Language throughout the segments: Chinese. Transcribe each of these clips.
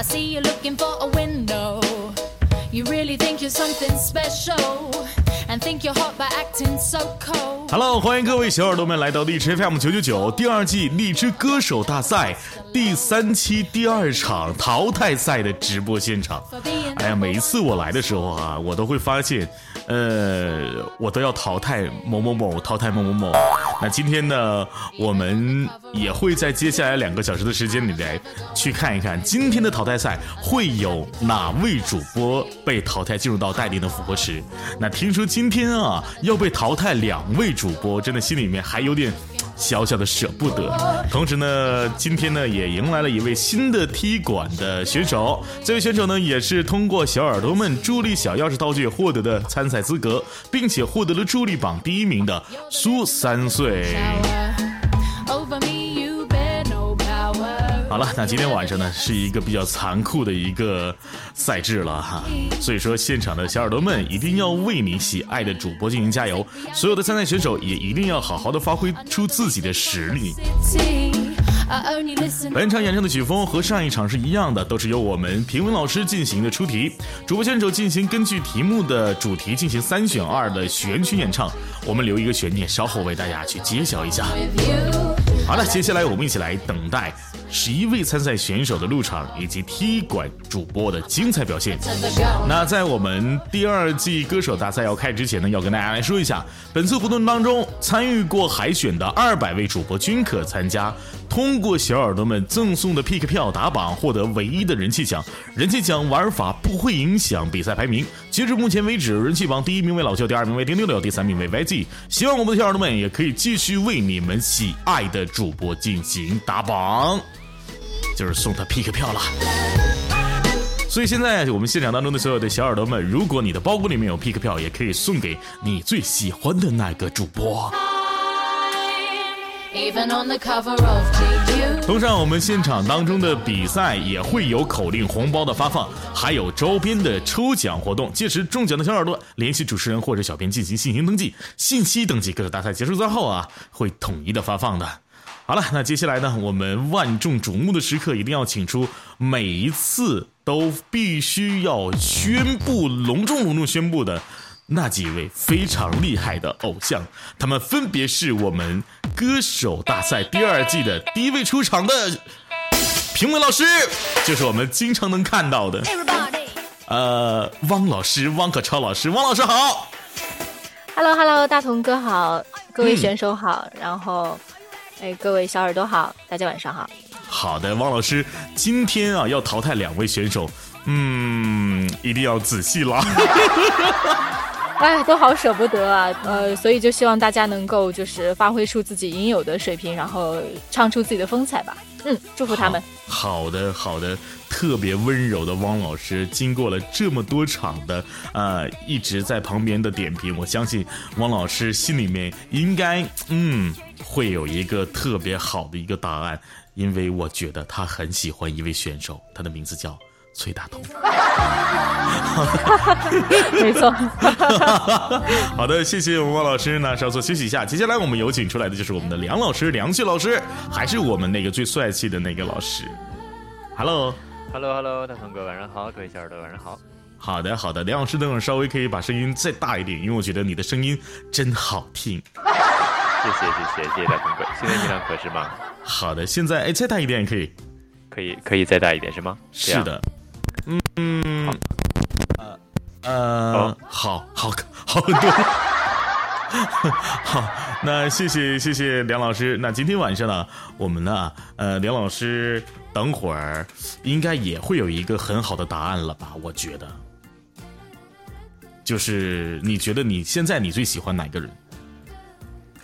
I see you looking for a window. You really think you're something special and think you're hot by acting so cold. Hello，欢迎各位小耳朵们来到荔枝 FM 九九九第二季荔枝歌手大赛第三期第二场淘汰赛的直播现场。哎呀，每一次我来的时候啊，我都会发现，呃，我都要淘汰某某某，淘汰某某某。那今天呢，我们也会在接下来两个小时的时间里面去看一看今天的淘汰赛会有哪位主播被淘汰进入到待定的复活池。那听说今天啊要被淘汰两位主播，真的心里面还有点。小小的舍不得，同时呢，今天呢也迎来了一位新的踢馆的选手。这位选手呢也是通过小耳朵们助力小钥匙道具获得的参赛资格，并且获得了助力榜第一名的苏三岁。好了，那今天晚上呢是一个比较残酷的一个赛制了哈，所以说现场的小耳朵们一定要为你喜爱的主播进行加油，所有的参赛选手也一定要好好的发挥出自己的实力。本场演唱的曲风和上一场是一样的，都是由我们评委老师进行的出题，主播选手进行根据题目的主题进行三选二的选曲演唱，我们留一个悬念，稍后为大家去揭晓一下。好了，接下来我们一起来等待十一位参赛选手的入场以及踢馆主播的精彩表现。那在我们第二季歌手大赛要开之前呢，要跟大家来说一下，本次活动当中参与过海选的二百位主播均可参加。通过小耳朵们赠送的 pick 票打榜，获得唯一的人气奖。人气奖玩法不会影响比赛排名。截至目前为止，人气榜第一名为老舅，第二名为丁六六，第三名为 YG。希望我们的小耳朵们也可以继续为你们喜爱的主播进行打榜，就是送他 pick 票了。所以现在我们现场当中的所有的小耳朵们，如果你的包裹里面有 pick 票，也可以送给你最喜欢的那个主播。同上我们现场当中的比赛也会有口令红包的发放，还有周边的抽奖活动。届时中奖的小耳朵联系主持人或者小编进行信息登记，信息登记各个大赛结束之后啊，会统一的发放的。好了，那接下来呢，我们万众瞩目的时刻，一定要请出每一次都必须要宣布隆重隆重宣布的那几位非常厉害的偶像，他们分别是我们歌手大赛第二季的第一位出场的评委老师，就是我们经常能看到的，Everybody. 呃，汪老师，汪可超老师，汪老师好。Hello Hello，大同哥好，各位选手好，然后，哎，各位小耳朵好，大家晚上好。好的，汪老师，今天啊要淘汰两位选手，嗯，一定要仔细了。哎，都好舍不得啊，呃，所以就希望大家能够就是发挥出自己应有的水平，然后唱出自己的风采吧。嗯，祝福他们。好好的，好的，特别温柔的汪老师，经过了这么多场的呃一直在旁边的点评，我相信汪老师心里面应该嗯会有一个特别好的一个答案，因为我觉得他很喜欢一位选手，他的名字叫崔大同。没错，好的，谢谢我们汪老师。那稍作休息一下，接下来我们有请出来的就是我们的梁老师，梁旭老师，还是我们那个最帅气的那个老师。Hello。Hello Hello，大鹏哥晚上好，各位小耳朵晚上好。好的，好的，梁老师，等会儿稍微可以把声音再大一点，因为我觉得你的声音真好听。谢谢谢谢谢谢大同哥，现在音量合适吗？好的，现在哎再大一点也可以。可以可以再大一点是吗？是的，嗯，呃呃，哦好好好很多。好，那谢谢谢谢梁老师。那今天晚上呢，我们呢，呃，梁老师等会儿应该也会有一个很好的答案了吧？我觉得，就是你觉得你现在你最喜欢哪个人？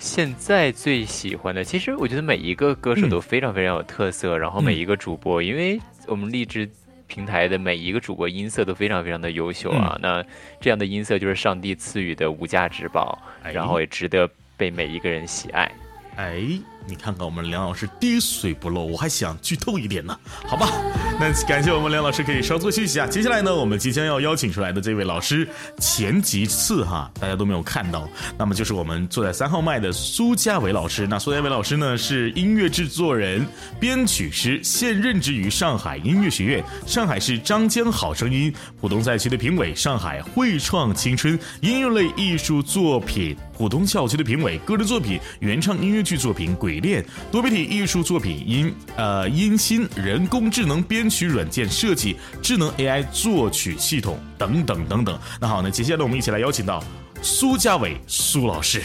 现在最喜欢的，其实我觉得每一个歌手都非常非常有特色，然后每一个主播，因为我们励志平台的每一个主播音色都非常非常的优秀啊，那这样的音色就是上帝赐予的无价之宝，哎。然后也值得被每一个人喜爱。哎，你看看我们梁老师滴水不漏，我还想剧透一点呢，好吧？那感谢我们梁老师，可以稍作休息啊。接下来呢，我们即将要邀请出来的这位老师，前几次哈大家都没有看到，那么就是我们坐在三号麦的苏家伟老师。那苏家伟老师呢是音乐制作人、编曲师，现任职于上海音乐学院、上海市张江好声音浦东赛区的评委、上海汇创青春音乐类艺术作品。浦东校区的评委，个人作品、原创音乐剧作品《鬼恋》，多媒体艺术作品音呃音心人工智能编曲软件设计、智能 AI 作曲系统等等等等。那好，那接下来我们一起来邀请到苏家伟苏老师。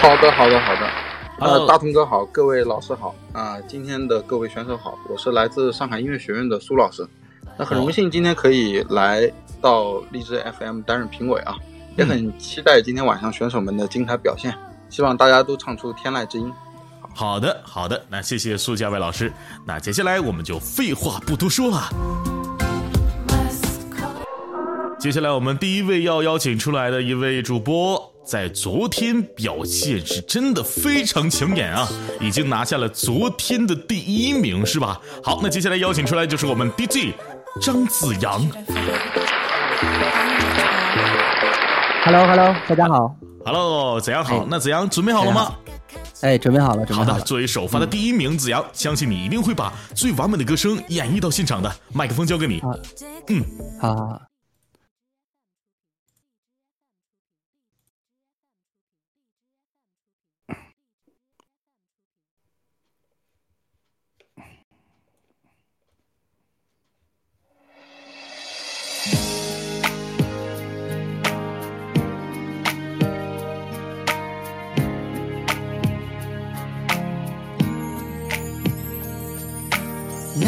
好的，好的，好的。呃，大同哥好，各位老师好啊，今天的各位选手好，我是来自上海音乐学院的苏老师。那很荣幸今天可以来。到荔枝 FM 担任评委啊，也很期待今天晚上选手们的精彩表现，希望大家都唱出天籁之音。好的，好的，那谢谢苏家伟老师。那接下来我们就废话不多说了。接下来我们第一位要邀请出来的一位主播，在昨天表现是真的非常抢眼啊，已经拿下了昨天的第一名，是吧？好，那接下来邀请出来就是我们 DJ 张子阳。Hello，Hello，大家好。Hello，子阳好？那子阳准备好了吗？哎，准备好了，准备好了。作为首发的第一名，子阳，相信你一定会把最完美的歌声演绎到现场的。麦克风交给你。嗯，好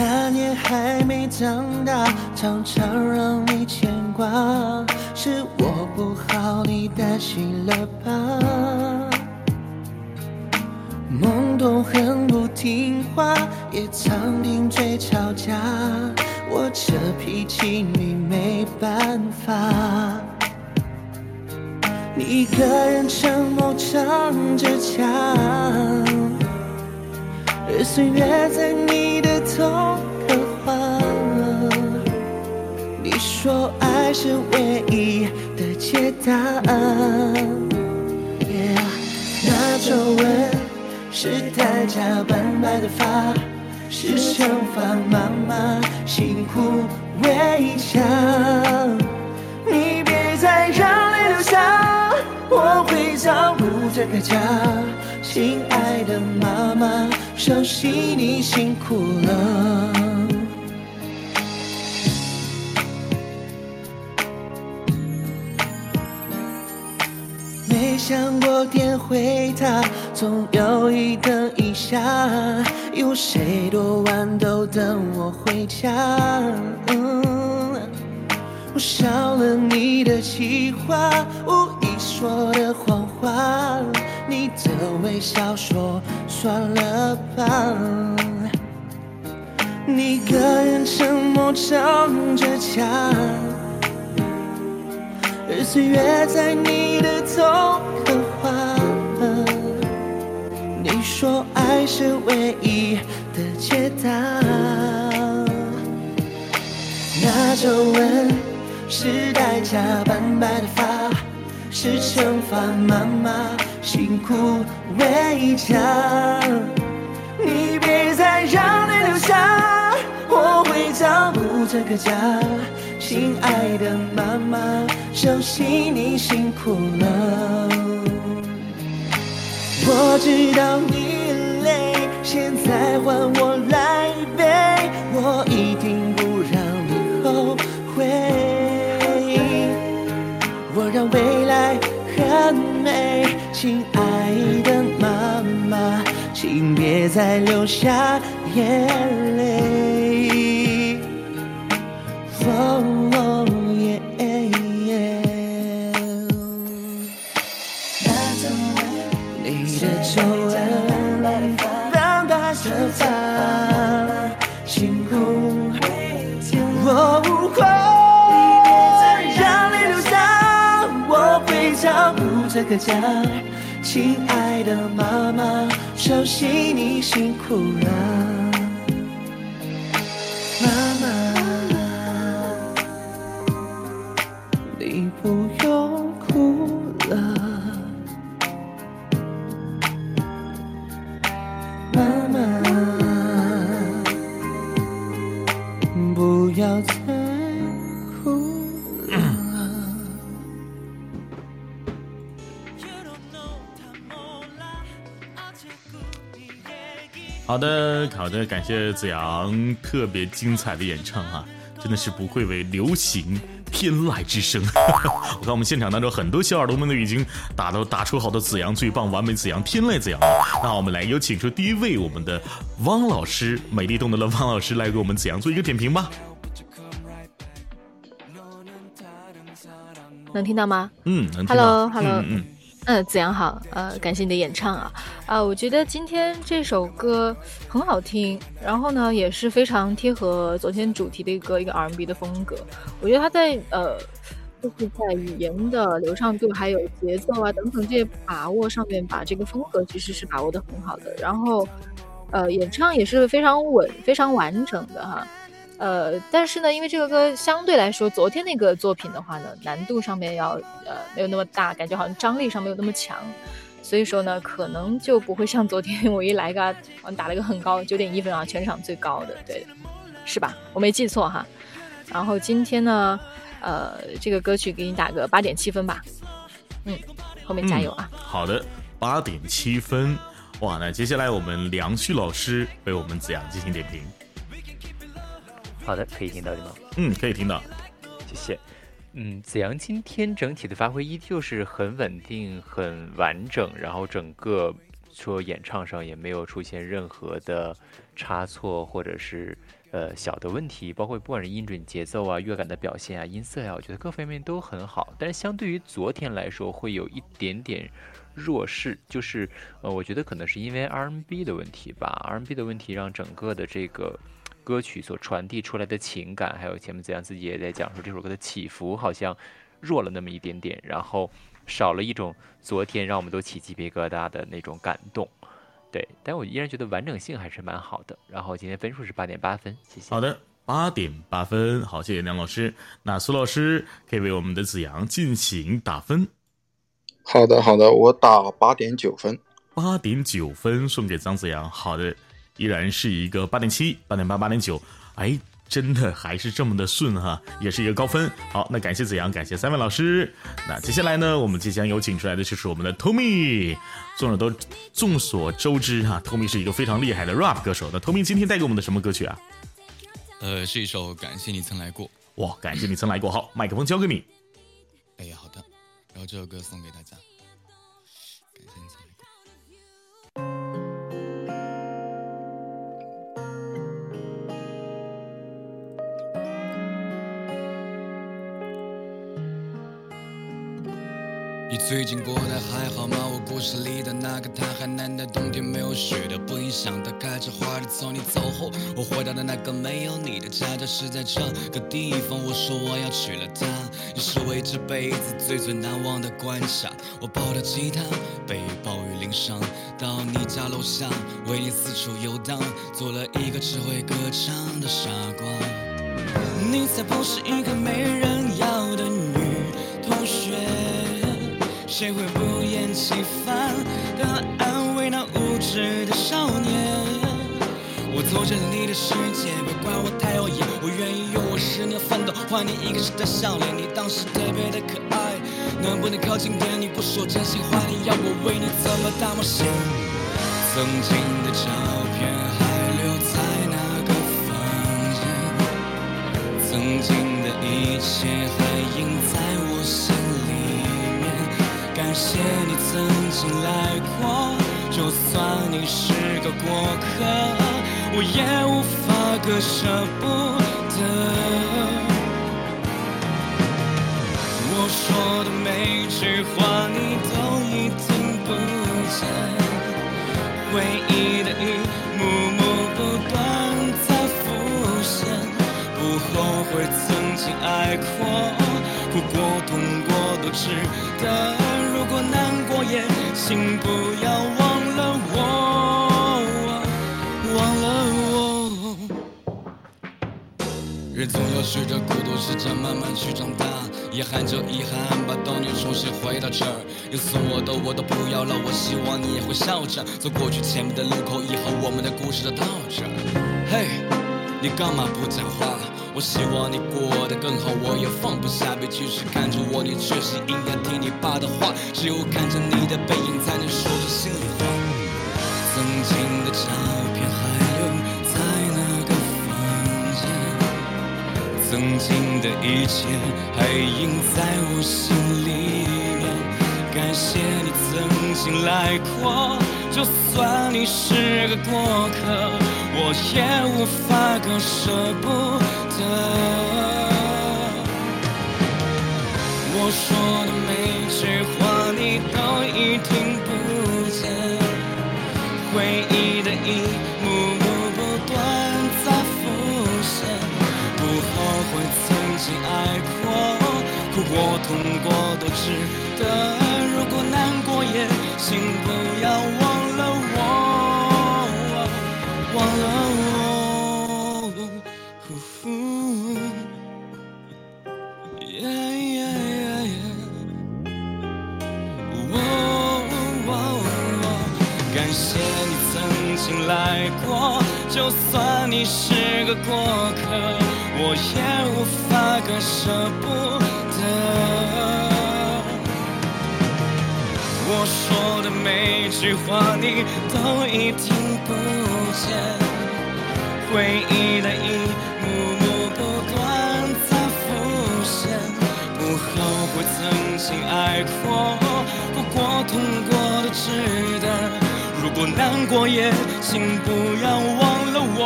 那年还没长大，常常让你牵挂，是我不好，你担心了吧？懵懂很不听话，也常顶嘴吵架，我这脾气你没办法。你一个人沉默唱着墙。而岁月在说爱是唯一的解答。那皱纹是代价斑白的发，是惩罚妈妈辛苦为家。你别再让泪流下，我会照顾这个家。亲爱的妈妈，熟悉你辛苦了。想过点回他，总有一等一下，有谁多晚都等我回家。我少了你的计划，无意说的谎话。你的微笑说算了吧，你一个人沉默唱着家，而岁月在你的头刻画。你说爱是唯一的解答，那皱纹是代价斑白的发，是惩罚妈妈。辛苦为家，你别再让泪流下，我会照顾这个家。亲爱的妈妈，相信你辛苦了。我知道你累，现在换我来背，我一定不让你后悔。我让未来很美。亲爱的妈妈，请别再流下眼泪。你的皱纹，斑白着发，辛苦，我不会让泪流下，我会照顾这个家。亲爱的妈妈，熟悉你辛苦了。好的，好的，感谢子阳特别精彩的演唱啊，真的是不愧为流行天籁之声。我看我们现场当中很多小耳朵们都已经打到打出好多子阳最棒、完美子阳、天籁子阳了。那我们来有请出第一位我们的汪老师，美丽动人的汪老师来给我们子阳做一个点评吧。能听到吗？嗯，能听到。Hello，Hello，嗯。嗯，呃子阳好，呃，感谢你的演唱啊，啊，我觉得今天这首歌很好听，然后呢也是非常贴合昨天主题的一个一个 R&B 的风格，我觉得他在呃，就是在语言的流畅度还有节奏啊等等这些把握上面，把这个风格其实是把握的很好的，然后呃，演唱也是非常稳、非常完整的哈。呃，但是呢，因为这个歌相对来说，昨天那个作品的话呢，难度上面要呃没有那么大，感觉好像张力上没有那么强，所以说呢，可能就不会像昨天 我一来个，打了一个很高九点一分啊，全场最高的，对，是吧？我没记错哈。然后今天呢，呃，这个歌曲给你打个八点七分吧，嗯，后面加油啊。好的，八点七分，哇，那接下来我们梁旭老师为我们子阳进行点评。好的，可以听到你吗？嗯，可以听到，谢谢。嗯，子阳今天整体的发挥依旧是很稳定、很完整，然后整个说演唱上也没有出现任何的差错或者是呃小的问题，包括不管是音准、节奏啊、乐感的表现啊、音色呀，我觉得各方面都很好。但是相对于昨天来说，会有一点点弱势，就是呃，我觉得可能是因为 R&B 的问题吧，R&B 的问题让整个的这个。歌曲所传递出来的情感，还有前面子阳自己也在讲说这首歌的起伏好像弱了那么一点点，然后少了一种昨天让我们都起鸡皮疙瘩的那种感动。对，但我依然觉得完整性还是蛮好的。然后今天分数是八点八分，谢谢。好的，八点八分，好，谢谢梁老师。那苏老师可以为我们的子阳进行打分。好的，好的，我打八点九分。八点九分送给张子阳。好的。依然是一个八点七、八点八、八点九，哎，真的还是这么的顺哈，也是一个高分。好，那感谢子阳，感谢三位老师。那接下来呢，我们即将有请出来的就是我们的 Tommy。众所都众所周知哈，Tommy 是一个非常厉害的 rap 歌手。那 Tommy 今天带给我们的什么歌曲啊？呃，是一首《感谢你曾来过》。哇，感谢你曾来过。好，麦克风交给你。哎呀，好的。然后这首歌送给大家。最近过得还好吗？我故事里的那个他，海南的冬天没有雪的，不影响他开着花的从你走后，我回到的那个没有你的家，就是在这个地方。我说我要娶了她，也是我这辈子最最难忘的关卡。我抱着吉他，被暴雨淋伤，到你家楼下，为你四处游荡，做了一个只会歌唱的傻瓜。你才不是一个没人要谁会不厌其烦的安慰那无知的少年？我走进你的世界，别怪我太耀眼。我愿意用我十年奋斗换你一个时的笑脸。你当时特别的可爱，能不能靠近点？你不说真心话，你要我为你怎么大冒险？曾经的照片还留在那个房间，曾经的一切还印在我心。感谢你曾经来过，就算你是个过客，我也无法割舍不得。我说的每句话你都已听不见，回忆的一幕幕爱过，哭过痛过。也，请不要忘了我，忘了我。人总要学着孤独，试着慢慢去长大。遗憾就遗憾，把当年重新回到这儿。有送我的我都不要了，我希望你也会笑着走过去前面的路口。以后我们的故事就到这儿。嘿，你干嘛不讲话？我希望你过得更好，我也放不下。别继续看着我，你确实应该听你爸的话。只有看着你的背影，才能说出心里话。曾经的照片还有在那个房间，曾经的一切还印在我心里面。感谢你曾经来过，就算你是个过客，我也无法割舍不得。我说的每句话你都已听不见，回忆的一幕幕不断在浮现。不后悔曾经爱过，哭过痛过都值得。如果难过也请不要忘了我，忘了我感谢你曾经来过，就算你是个过客，我也无法割舍不得。我说的每句话你都已听不见，回忆的一幕幕不断在浮现，不后悔曾经爱过，哭过痛过都值得。如果难过也请不要忘了我，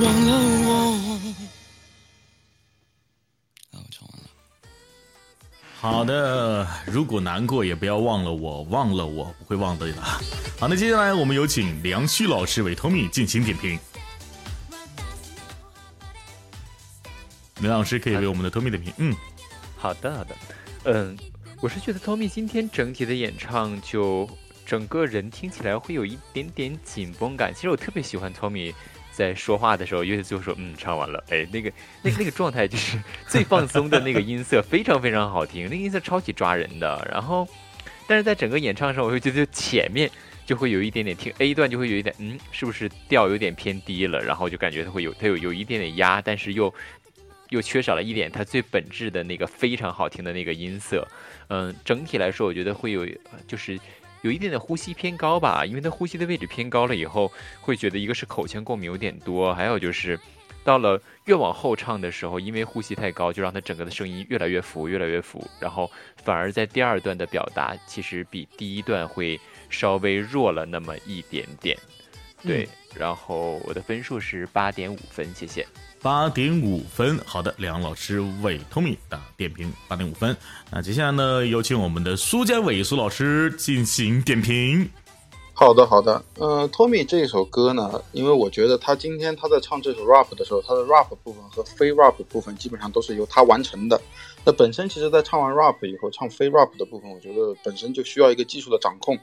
忘了我。好的，如果难过也不要忘了我，忘了我不会忘的的。好，那接下来我们有请梁旭老师为 Tommy 进行点评。梁老师可以为我们的 Tommy 点评。嗯，好的，好的，嗯，我是觉得 Tommy 今天整体的演唱就整个人听起来会有一点点紧绷感。其实我特别喜欢 Tommy 在说话的时候，尤其就说嗯唱完了，哎，那个那个那个状态就是 最放松的那个音色，非常非常好听，那个音色超级抓人的。然后，但是在整个演唱上，我会觉得前面就会有一点点听 A 段就会有一点嗯，是不是调有点偏低了？然后就感觉它会有它有有一点点压，但是又。又缺少了一点它最本质的那个非常好听的那个音色，嗯，整体来说我觉得会有，就是有一点点呼吸偏高吧，因为他呼吸的位置偏高了以后，会觉得一个是口腔共鸣有点多，还有就是到了越往后唱的时候，因为呼吸太高，就让他整个的声音越来越浮，越来越浮，然后反而在第二段的表达其实比第一段会稍微弱了那么一点点，对，然后我的分数是八点五分，谢谢。八点五分，好的，梁老师为 Tommy 的点评八点五分。那接下来呢，有请我们的苏家伟苏老师进行点评。好的，好的。嗯，Tommy 这首歌呢，因为我觉得他今天他在唱这首 rap 的时候，他的 rap 部分和非 rap 部分基本上都是由他完成的。那本身其实，在唱完 rap 以后，唱非 rap 的部分，我觉得本身就需要一个技术的掌控。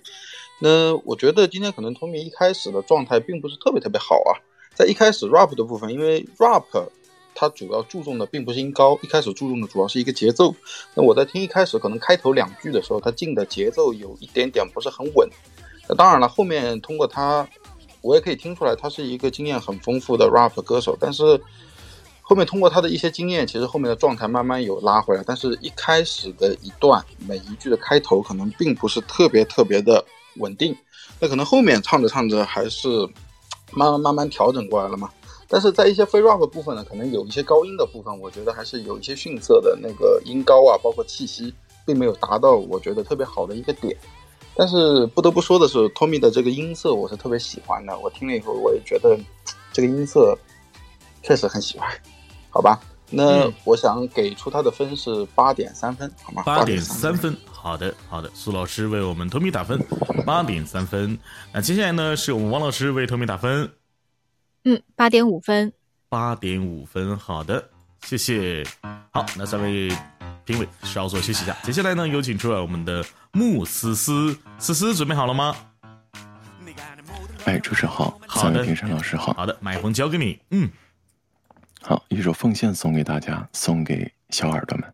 那我觉得今天可能 Tommy 一开始的状态并不是特别特别好啊。在一开始 rap 的部分，因为 rap 它主要注重的并不是音高，一开始注重的主要是一个节奏。那我在听一开始可能开头两句的时候，它进的节奏有一点点不是很稳。那当然了，后面通过他，我也可以听出来他是一个经验很丰富的 rap 歌手。但是后面通过他的一些经验，其实后面的状态慢慢有拉回来。但是一开始的一段每一句的开头可能并不是特别特别的稳定。那可能后面唱着唱着还是。慢慢慢慢调整过来了嘛，但是在一些非 rap 部分呢，可能有一些高音的部分，我觉得还是有一些逊色的那个音高啊，包括气息，并没有达到我觉得特别好的一个点。但是不得不说的是，Tommy 的这个音色我是特别喜欢的，我听了以后我也觉得这个音色确实很喜欢，好吧？那我想给出他的分是八点三分，好吗？八点三分。好的，好的，苏老师为我们 Tommy 打分，八点三分。那接下来呢，是我们王老师为 Tommy 打分，嗯，八点五分，八点五分。好的，谢谢。好，那三位评委稍作休息一下。接下来呢，有请出来我们的穆思思，思思准备好了吗？哎，主持人好，三位评审老师好。好的，麦克风交给你。嗯，好，一首《奉献》送给大家，送给小耳朵们。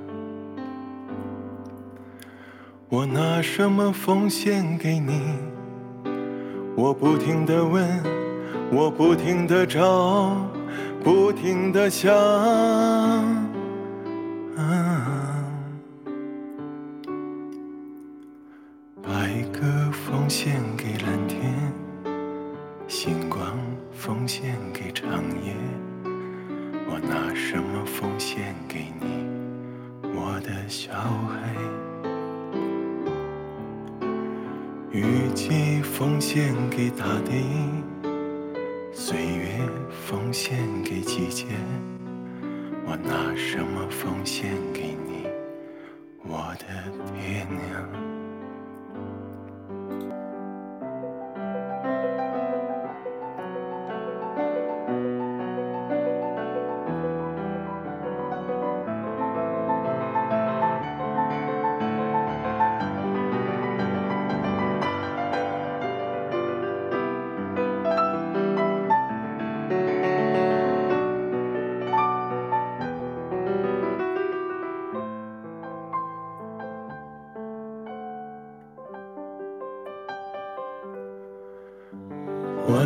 我拿什么奉献给你？我不停的问，我不停的找，不停的想。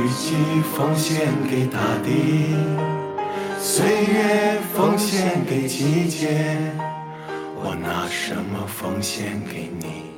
雨季奉献给大地，岁月奉献给季节。我拿什么奉献给你，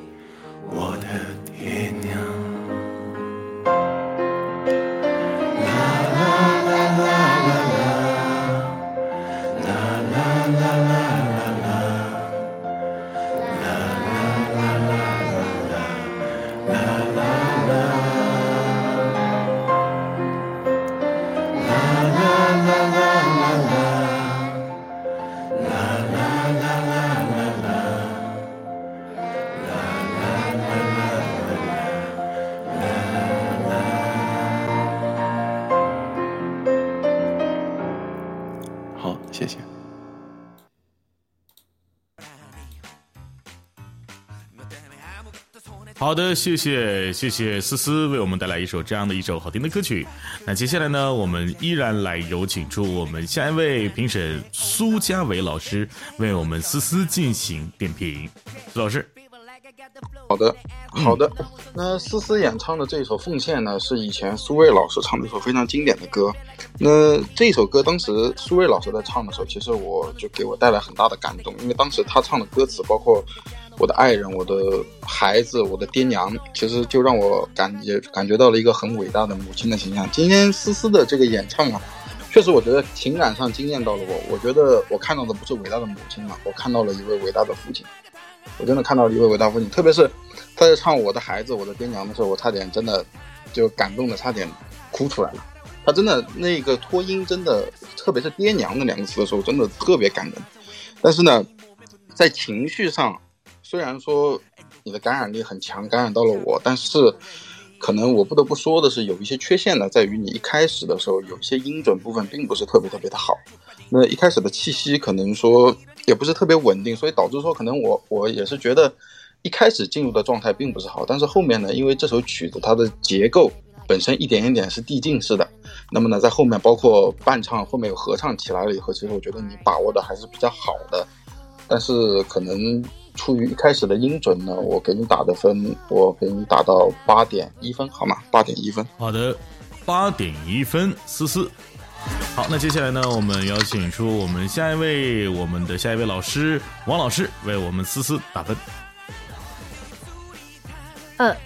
好的，谢谢谢谢思思为我们带来一首这样的一首好听的歌曲。那接下来呢，我们依然来有请出我们下一位评审苏家伟老师为我们思思进行点评。苏老师，好的，好的。那思思演唱的这首《奉献》呢，是以前苏芮老师唱的一首非常经典的歌。那这首歌当时苏芮老师在唱的时候，其实我就给我带来很大的感动，因为当时他唱的歌词包括。我的爱人，我的孩子，我的爹娘，其实就让我感觉感觉到了一个很伟大的母亲的形象。今天思思的这个演唱啊，确实我觉得情感上惊艳到了我。我觉得我看到的不是伟大的母亲嘛，我看到了一位伟大的父亲。我真的看到了一位伟大父亲，特别是他在唱我的孩子，我的爹娘的时候，我差点真的就感动的差点哭出来了。他真的那个拖音，真的，特别是爹娘那两个词的时候，真的特别感人。但是呢，在情绪上。虽然说你的感染力很强，感染到了我，但是可能我不得不说的是，有一些缺陷呢，在于你一开始的时候有一些音准部分并不是特别特别的好。那一开始的气息可能说也不是特别稳定，所以导致说可能我我也是觉得一开始进入的状态并不是好，但是后面呢，因为这首曲子它的结构本身一点一点是递进式的，那么呢，在后面包括伴唱后面有合唱起来了以后，其实我觉得你把握的还是比较好的。但是可能出于一开始的音准呢，我给你打的分，我给你打到八点一分，好吗？八点一分。好的，八点一分，思思。好，那接下来呢，我们邀请出我们下一位，我们的下一位老师王老师为我们思思打分。嗯。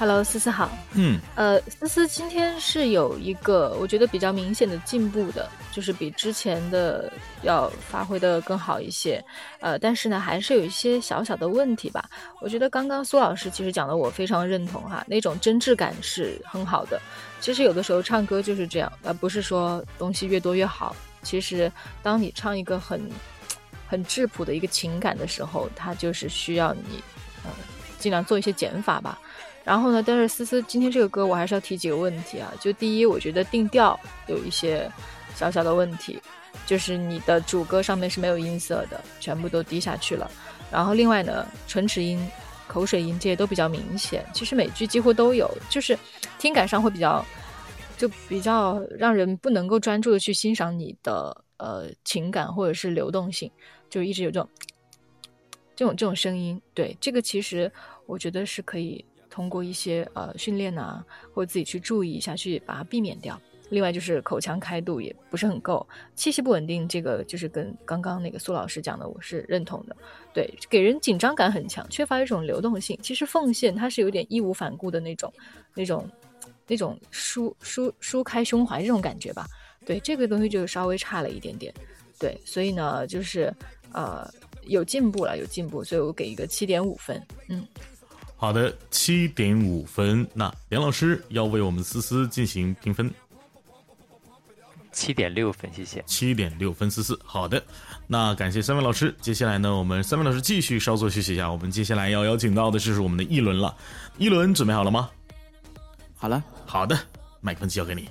Hello，思思好。嗯，呃，思思今天是有一个我觉得比较明显的进步的，就是比之前的要发挥的更好一些。呃，但是呢，还是有一些小小的问题吧。我觉得刚刚苏老师其实讲的我非常认同哈，那种真挚感是很好的。其实有的时候唱歌就是这样，而不是说东西越多越好。其实当你唱一个很很质朴的一个情感的时候，它就是需要你呃尽量做一些减法吧。然后呢？但是思思今天这个歌，我还是要提几个问题啊。就第一，我觉得定调有一些小小的问题，就是你的主歌上面是没有音色的，全部都低下去了。然后另外呢，唇齿音、口水音这些都比较明显。其实每句几乎都有，就是听感上会比较，就比较让人不能够专注的去欣赏你的呃情感或者是流动性，就一直有这种这种这种声音。对这个，其实我觉得是可以。通过一些呃训练呐，或者自己去注意一下，去把它避免掉。另外就是口腔开度也不是很够，气息不稳定，这个就是跟刚刚那个苏老师讲的，我是认同的。对，给人紧张感很强，缺乏一种流动性。其实奉献它是有点义无反顾的那种、那种、那种舒舒舒开胸怀这种感觉吧。对，这个东西就稍微差了一点点。对，所以呢，就是呃有进步了，有进步，所以我给一个七点五分。嗯。好的，七点五分。那梁老师要为我们思思进行评分，七点六分，谢谢。七点六分，思思。好的，那感谢三位老师。接下来呢，我们三位老师继续稍作休息一下。我们接下来要邀请到的就是我们的一轮了。一轮准备好了吗？好了，好的，麦克风交给你。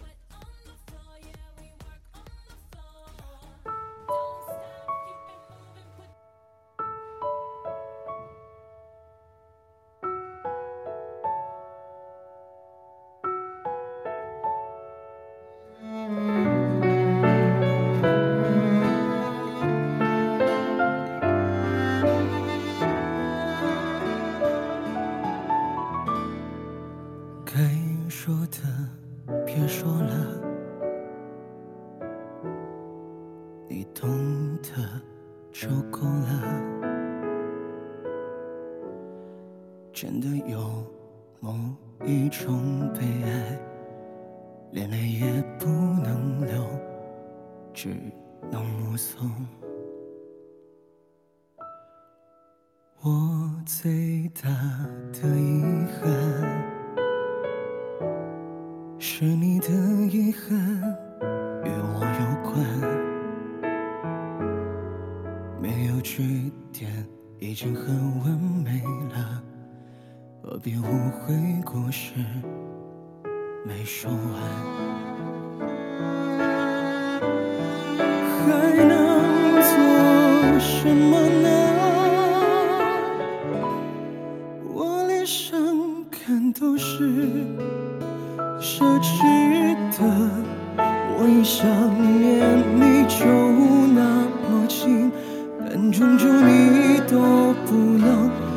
但终究你都不能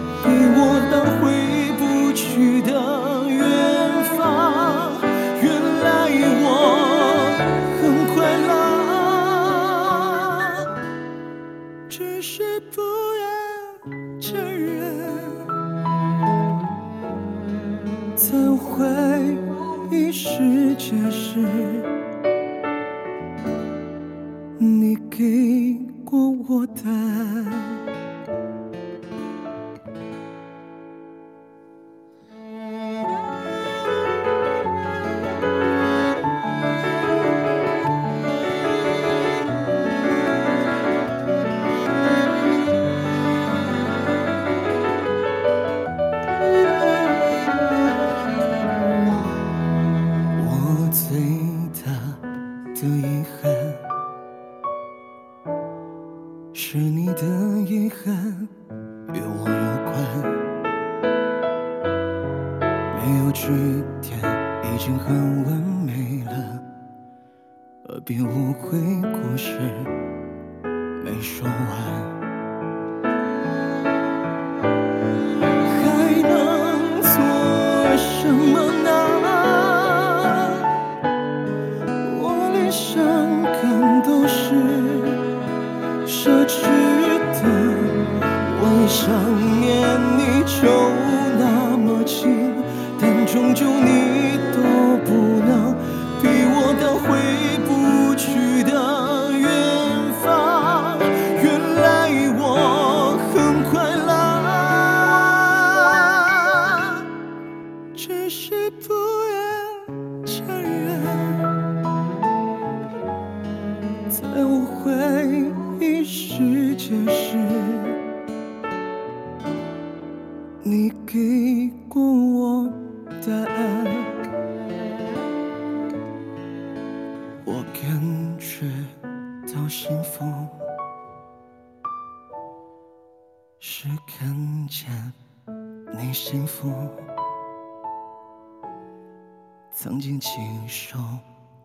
手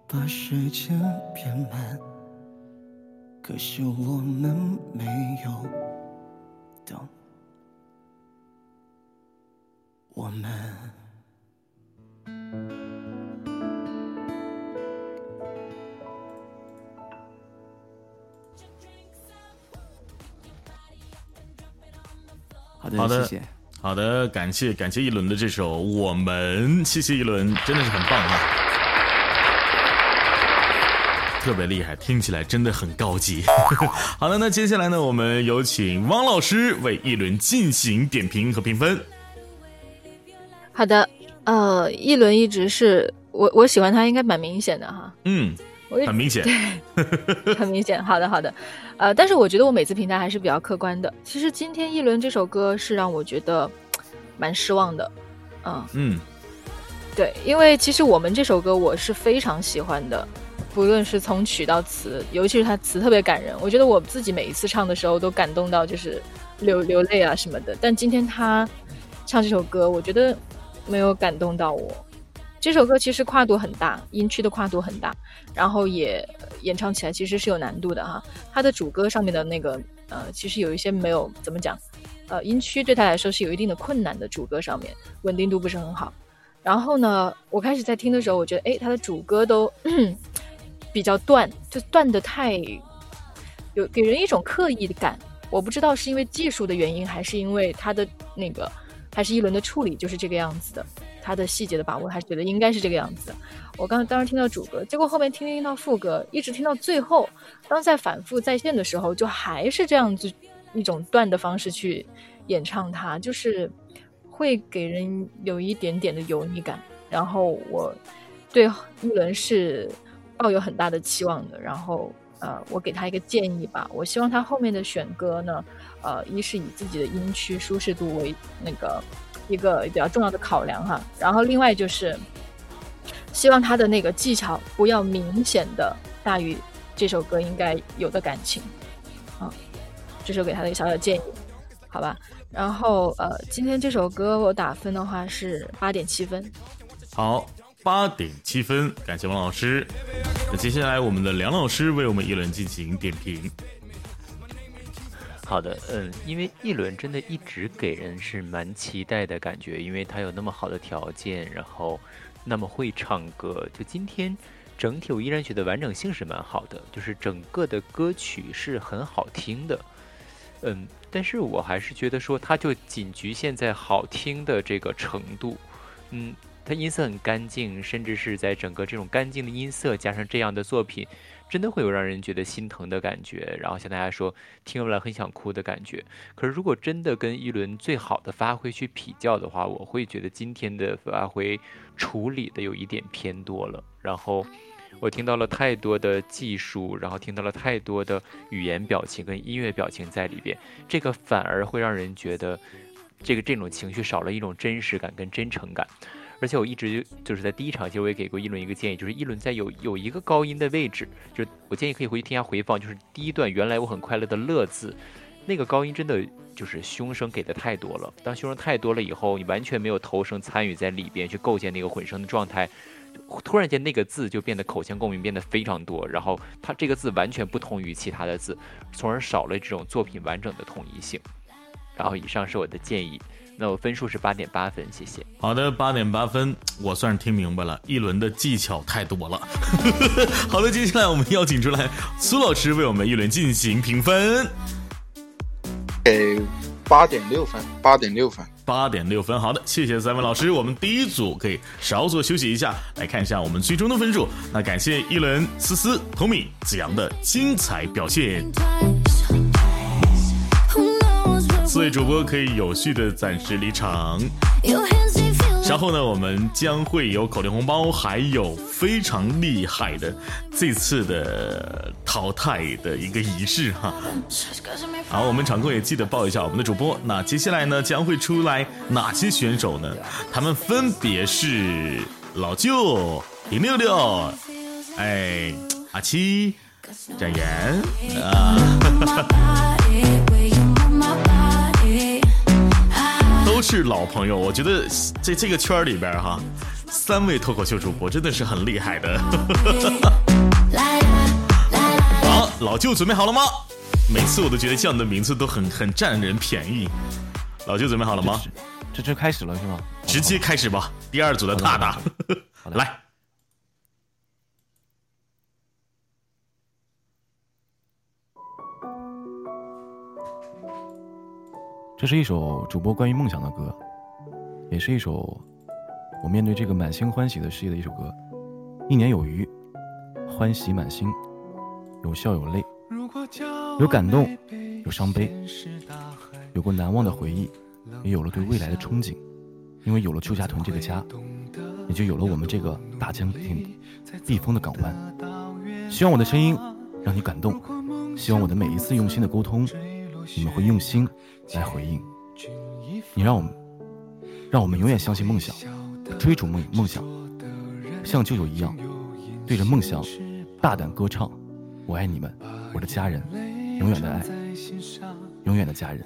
把时间变慢。可是我们没有等，我们。好的，好的谢谢。好的，感谢感谢一轮的这首《我们》，谢谢一轮，真的是很棒啊，特别厉害，听起来真的很高级。好了，那接下来呢，我们有请汪老师为一轮进行点评和评分。好的，呃，一轮一直是我我喜欢他，应该蛮明显的哈。嗯，很明显。对，很明显。好的，好的。呃，但是我觉得我每次评价还是比较客观的。其实今天一轮这首歌是让我觉得蛮失望的。嗯嗯，对，因为其实我们这首歌我是非常喜欢的，不论是从曲到词，尤其是它词特别感人。我觉得我自己每一次唱的时候都感动到就是流流泪啊什么的。但今天他唱这首歌，我觉得没有感动到我。这首歌其实跨度很大，音区的跨度很大，然后也演唱起来其实是有难度的哈。它的主歌上面的那个呃，其实有一些没有怎么讲，呃，音区对他来说是有一定的困难的，主歌上面稳定度不是很好。然后呢，我开始在听的时候，我觉得哎，他的主歌都比较断，就断的太有给人一种刻意的感。我不知道是因为技术的原因，还是因为他的那个，还是一轮的处理就是这个样子的。他的细节的把握，还是觉得应该是这个样子的。我刚当时听到主歌，结果后面听听到副歌，一直听到最后，当在反复在线的时候，就还是这样子一种断的方式去演唱它，就是会给人有一点点的油腻感。然后我对一轮是抱有很大的期望的。然后呃，我给他一个建议吧，我希望他后面的选歌呢，呃，一是以自己的音区舒适度为那个。一个比较重要的考量哈，然后另外就是希望他的那个技巧不要明显的大于这首歌应该有的感情，啊，这是给他的一个小小建议，好吧？然后呃，今天这首歌我打分的话是八点七分，好，八点七分，感谢王老师。那接下来我们的梁老师为我们一轮进行点评。好的，嗯，因为一轮真的一直给人是蛮期待的感觉，因为他有那么好的条件，然后那么会唱歌。就今天整体我依然觉得完整性是蛮好的，就是整个的歌曲是很好听的，嗯，但是我还是觉得说它就仅局限在好听的这个程度，嗯，它音色很干净，甚至是在整个这种干净的音色加上这样的作品。真的会有让人觉得心疼的感觉，然后像大家说听完了很想哭的感觉。可是如果真的跟一轮最好的发挥去比较的话，我会觉得今天的发挥处理的有一点偏多了。然后我听到了太多的技术，然后听到了太多的语言表情跟音乐表情在里边，这个反而会让人觉得这个这种情绪少了一种真实感跟真诚感。而且我一直就是在第一场，其实我也给过一轮一个建议，就是一轮在有有一个高音的位置，就是我建议可以回去听下回放，就是第一段原来我很快乐的乐字，那个高音真的就是胸声给的太多了。当胸声太多了以后，你完全没有头声参与在里边去构建那个混声的状态。突然间，那个字就变得口腔共鸣变得非常多，然后它这个字完全不同于其他的字，从而少了这种作品完整的统一性。然后以上是我的建议，那我分数是八点八分，谢谢。好的，八点八分，我算是听明白了，一轮的技巧太多了。好的，接下来我们邀请出来苏老师为我们一轮进行评分，给八点六分，八点六分。八点六分，好的，谢谢三位老师。我们第一组可以稍作休息一下，来看一下我们最终的分数。那感谢一轮、思思、Tommy、子阳的精彩表现。四位主播可以有序的暂时离场。稍后呢，我们将会有口令红包，还有非常厉害的这次的淘汰的一个仪式哈。好，我们场控也记得报一下我们的主播。那接下来呢，将会出来哪些选手呢？他们分别是老舅、林六六、哎阿七、展颜啊。都是老朋友，我觉得在这个圈里边哈，三位脱口秀主播真的是很厉害的。好，老舅准备好了吗？每次我都觉得叫你的名字都很很占人便宜。老舅准备好了吗？这就开始了是吗？直接开始吧。第二组的大大，来。这是一首主播关于梦想的歌，也是一首我面对这个满心欢喜的事业的一首歌。一年有余，欢喜满心，有笑有泪，有感动，有伤悲，有过难忘的回忆，也有了对未来的憧憬。因为有了邱家屯这个家，也就有了我们这个大江并避风的港湾。希望我的声音让你感动，希望我的每一次用心的沟通，你们会用心。来回应，你让我们，让我们永远相信梦想，追逐梦梦想，像舅舅一样，对着梦想大胆歌唱。我爱你们，我的家人，永远的爱，永远的家人。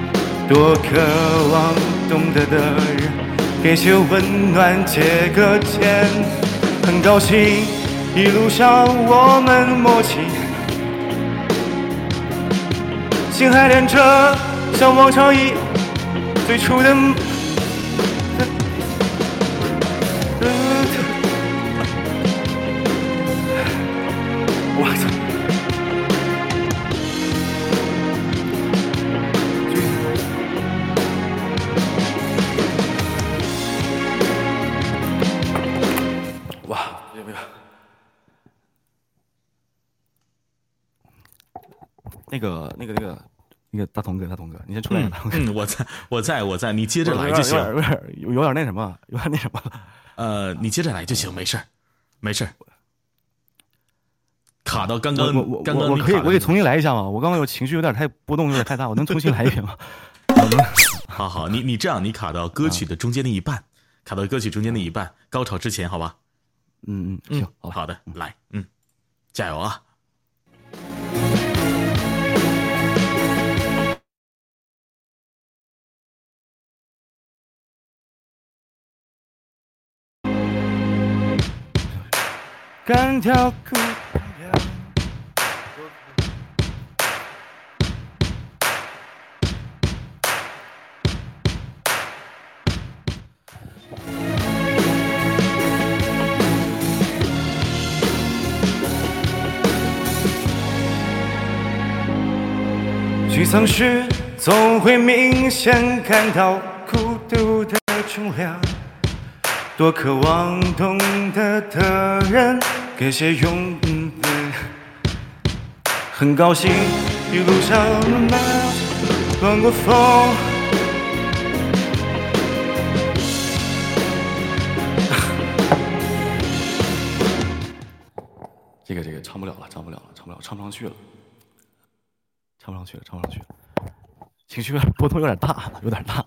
多渴望懂得的人给些温暖，借个肩。很高兴一路上我们默契，心还连着，像往常一样最初的。个、那个、那个，那个大同哥，大同哥，你先出来。嗯，我在，我在，我在，你接着来就行。有点，有有点那什么，有点那什么。呃，你接着来就行，没事儿，没事儿。卡到刚刚，我我刚刚我可以，我可以重新来一下吗？我刚刚有情绪有点太波动，有点太大，我能重新来一遍吗？好好，你你这样，你卡到歌曲的中间的一半，卡到歌曲中间的一半，高潮之前，好吧？嗯嗯，行，好的，来，嗯，加油啊！干条裤。沮丧时，总会明显感到孤独的重量。多渴望懂得的人给些拥抱。很高兴一路上慢暖过风。这个这个唱不了了，唱不了了，唱不了，唱不上去了，唱不上去了，唱不上去了，情绪波动有点大，有点大。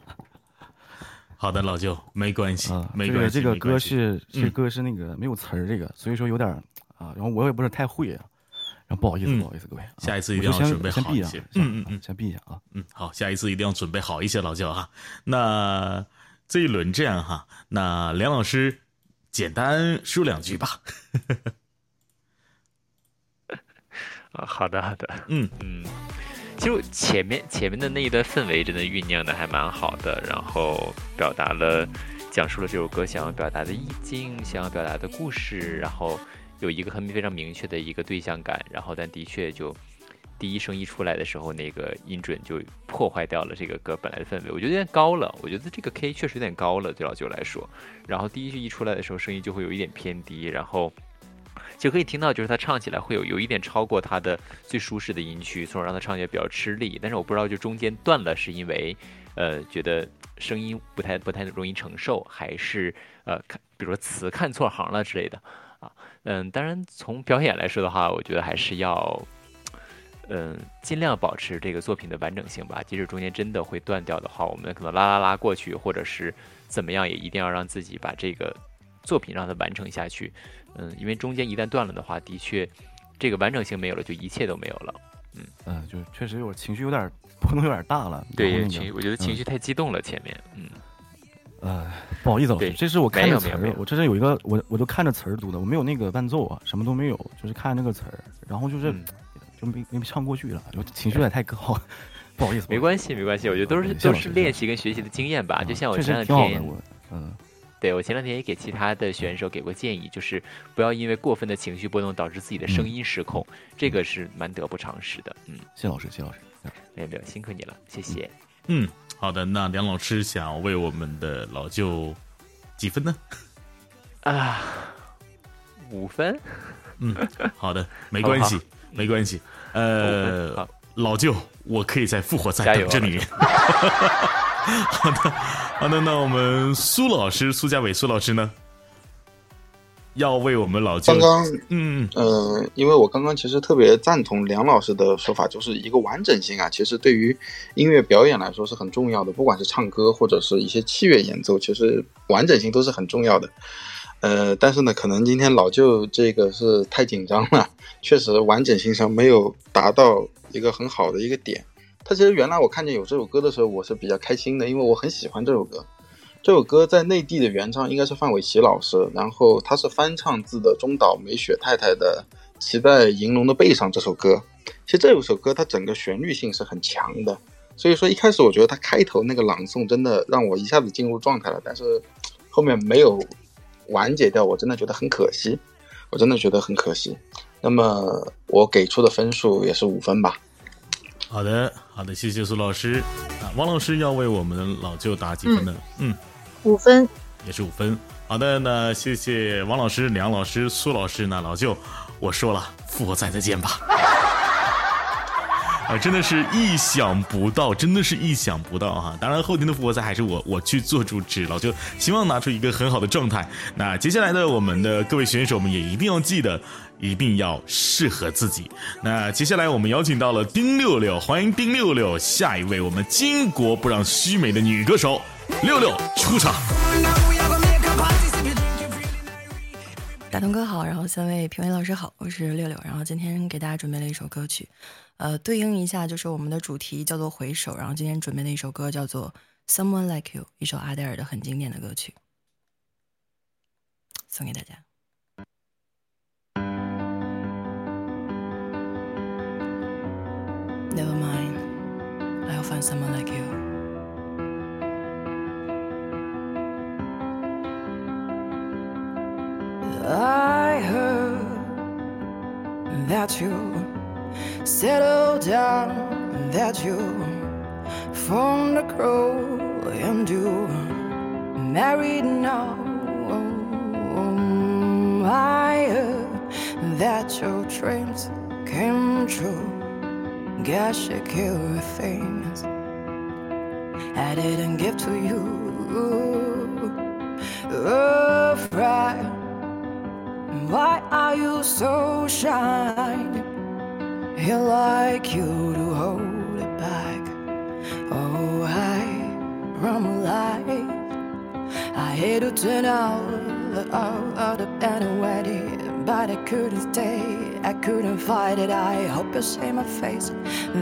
好的，老舅，没关系，没关系。这个这个歌是这歌是那个没有词儿，这个所以说有点啊，然后我也不是太会啊，然后不好意思，不好意思，各位，下一次一定要准备好一些。嗯嗯嗯，先闭一下啊。嗯，好，下一次一定要准备好一些，老舅哈。那这一轮这样哈，那梁老师简单说两句吧。啊，好的好的，嗯嗯。就前面前面的那一段氛围真的酝酿的还蛮好的，然后表达了讲述了这首歌想要表达的意境，想要表达的故事，然后有一个很非常明确的一个对象感，然后但的确就第一声一出来的时候，那个音准就破坏掉了这个歌本来的氛围，我觉得有点高了，我觉得这个 K 确实有点高了，对老九来说，然后第一句一出来的时候，声音就会有一点偏低，然后。就可以听到，就是他唱起来会有有一点超过他的最舒适的音区，从而让他唱起来比较吃力。但是我不知道，就中间断了，是因为呃觉得声音不太不太容易承受，还是呃看比如说词看错行了之类的啊？嗯，当然从表演来说的话，我觉得还是要嗯尽量保持这个作品的完整性吧。即使中间真的会断掉的话，我们可能拉拉拉过去，或者是怎么样，也一定要让自己把这个作品让它完成下去。嗯，因为中间一旦断了的话，的确，这个完整性没有了，就一切都没有了。嗯嗯，就确实有情绪有点波动有点大了。对，情绪我觉得情绪太激动了，前面。嗯，呃，不好意思，老师，这是我看的词儿，我这是有一个，我我就看着词儿读的，我没有那个伴奏啊，什么都没有，就是看那个词儿，然后就是就没没唱过去了，就情绪有点太高，不好意思。没关系，没关系，我觉得都是都是练习跟学习的经验吧，就像我前两天，嗯。对我前两天也给其他的选手给过建议，就是不要因为过分的情绪波动导致自己的声音失控，这个是蛮得不偿失的。嗯，谢老师，谢老师，没有没有，辛苦你了，谢谢。嗯，好的，那梁老师想为我们的老舅几分呢？啊，五分。嗯，好的，没关系，没关系。呃，老舅，我可以在复活赛等着你。好的，好的，那我们苏老师苏家伟苏老师呢，要为我们老舅刚刚嗯呃，因为我刚刚其实特别赞同梁老师的说法，就是一个完整性啊，其实对于音乐表演来说是很重要的，不管是唱歌或者是一些器乐演奏，其实完整性都是很重要的。呃，但是呢，可能今天老舅这个是太紧张了，确实完整性上没有达到一个很好的一个点。他其实原来我看见有这首歌的时候，我是比较开心的，因为我很喜欢这首歌。这首歌在内地的原唱应该是范玮琪老师，然后他是翻唱自的中岛美雪太太的《骑在银龙的背上》这首歌。其实这首歌它整个旋律性是很强的，所以说一开始我觉得他开头那个朗诵真的让我一下子进入状态了，但是后面没有完结掉，我真的觉得很可惜，我真的觉得很可惜。那么我给出的分数也是五分吧。好的，好的，谢谢苏老师。啊，王老师要为我们老舅打几分呢？嗯，五分，也是五分。好的，那谢谢王老师、梁老师、苏老师。那老舅，我说了，复活赛再见吧。啊，真的是意想不到，真的是意想不到哈！当然，后天的复活赛还是我我去做主持老舅希望拿出一个很好的状态。那接下来的我们的各位选手们也一定要记得，一定要适合自己。那接下来我们邀请到了丁六六，欢迎丁六六，下一位我们巾帼不让须眉的女歌手六六出场。大东哥好，然后三位评委老师好，我是六六，然后今天给大家准备了一首歌曲，呃，对应一下就是我们的主题叫做回首，然后今天准备的一首歌叫做《Someone Like You》，一首阿黛尔的很经典的歌曲，送给大家。Never mind, I'll find someone like you. I heard that you settled down, that you formed a crow and you married now. I heard that your dreams came true. Gosh, I kill things I didn't give to you. Oh, right. Why are you so shy? He like you to hold it back. Oh, I run alive. I hate to turn out, out, out of anyway, but I couldn't stay. I couldn't fight it. I hope you see my face.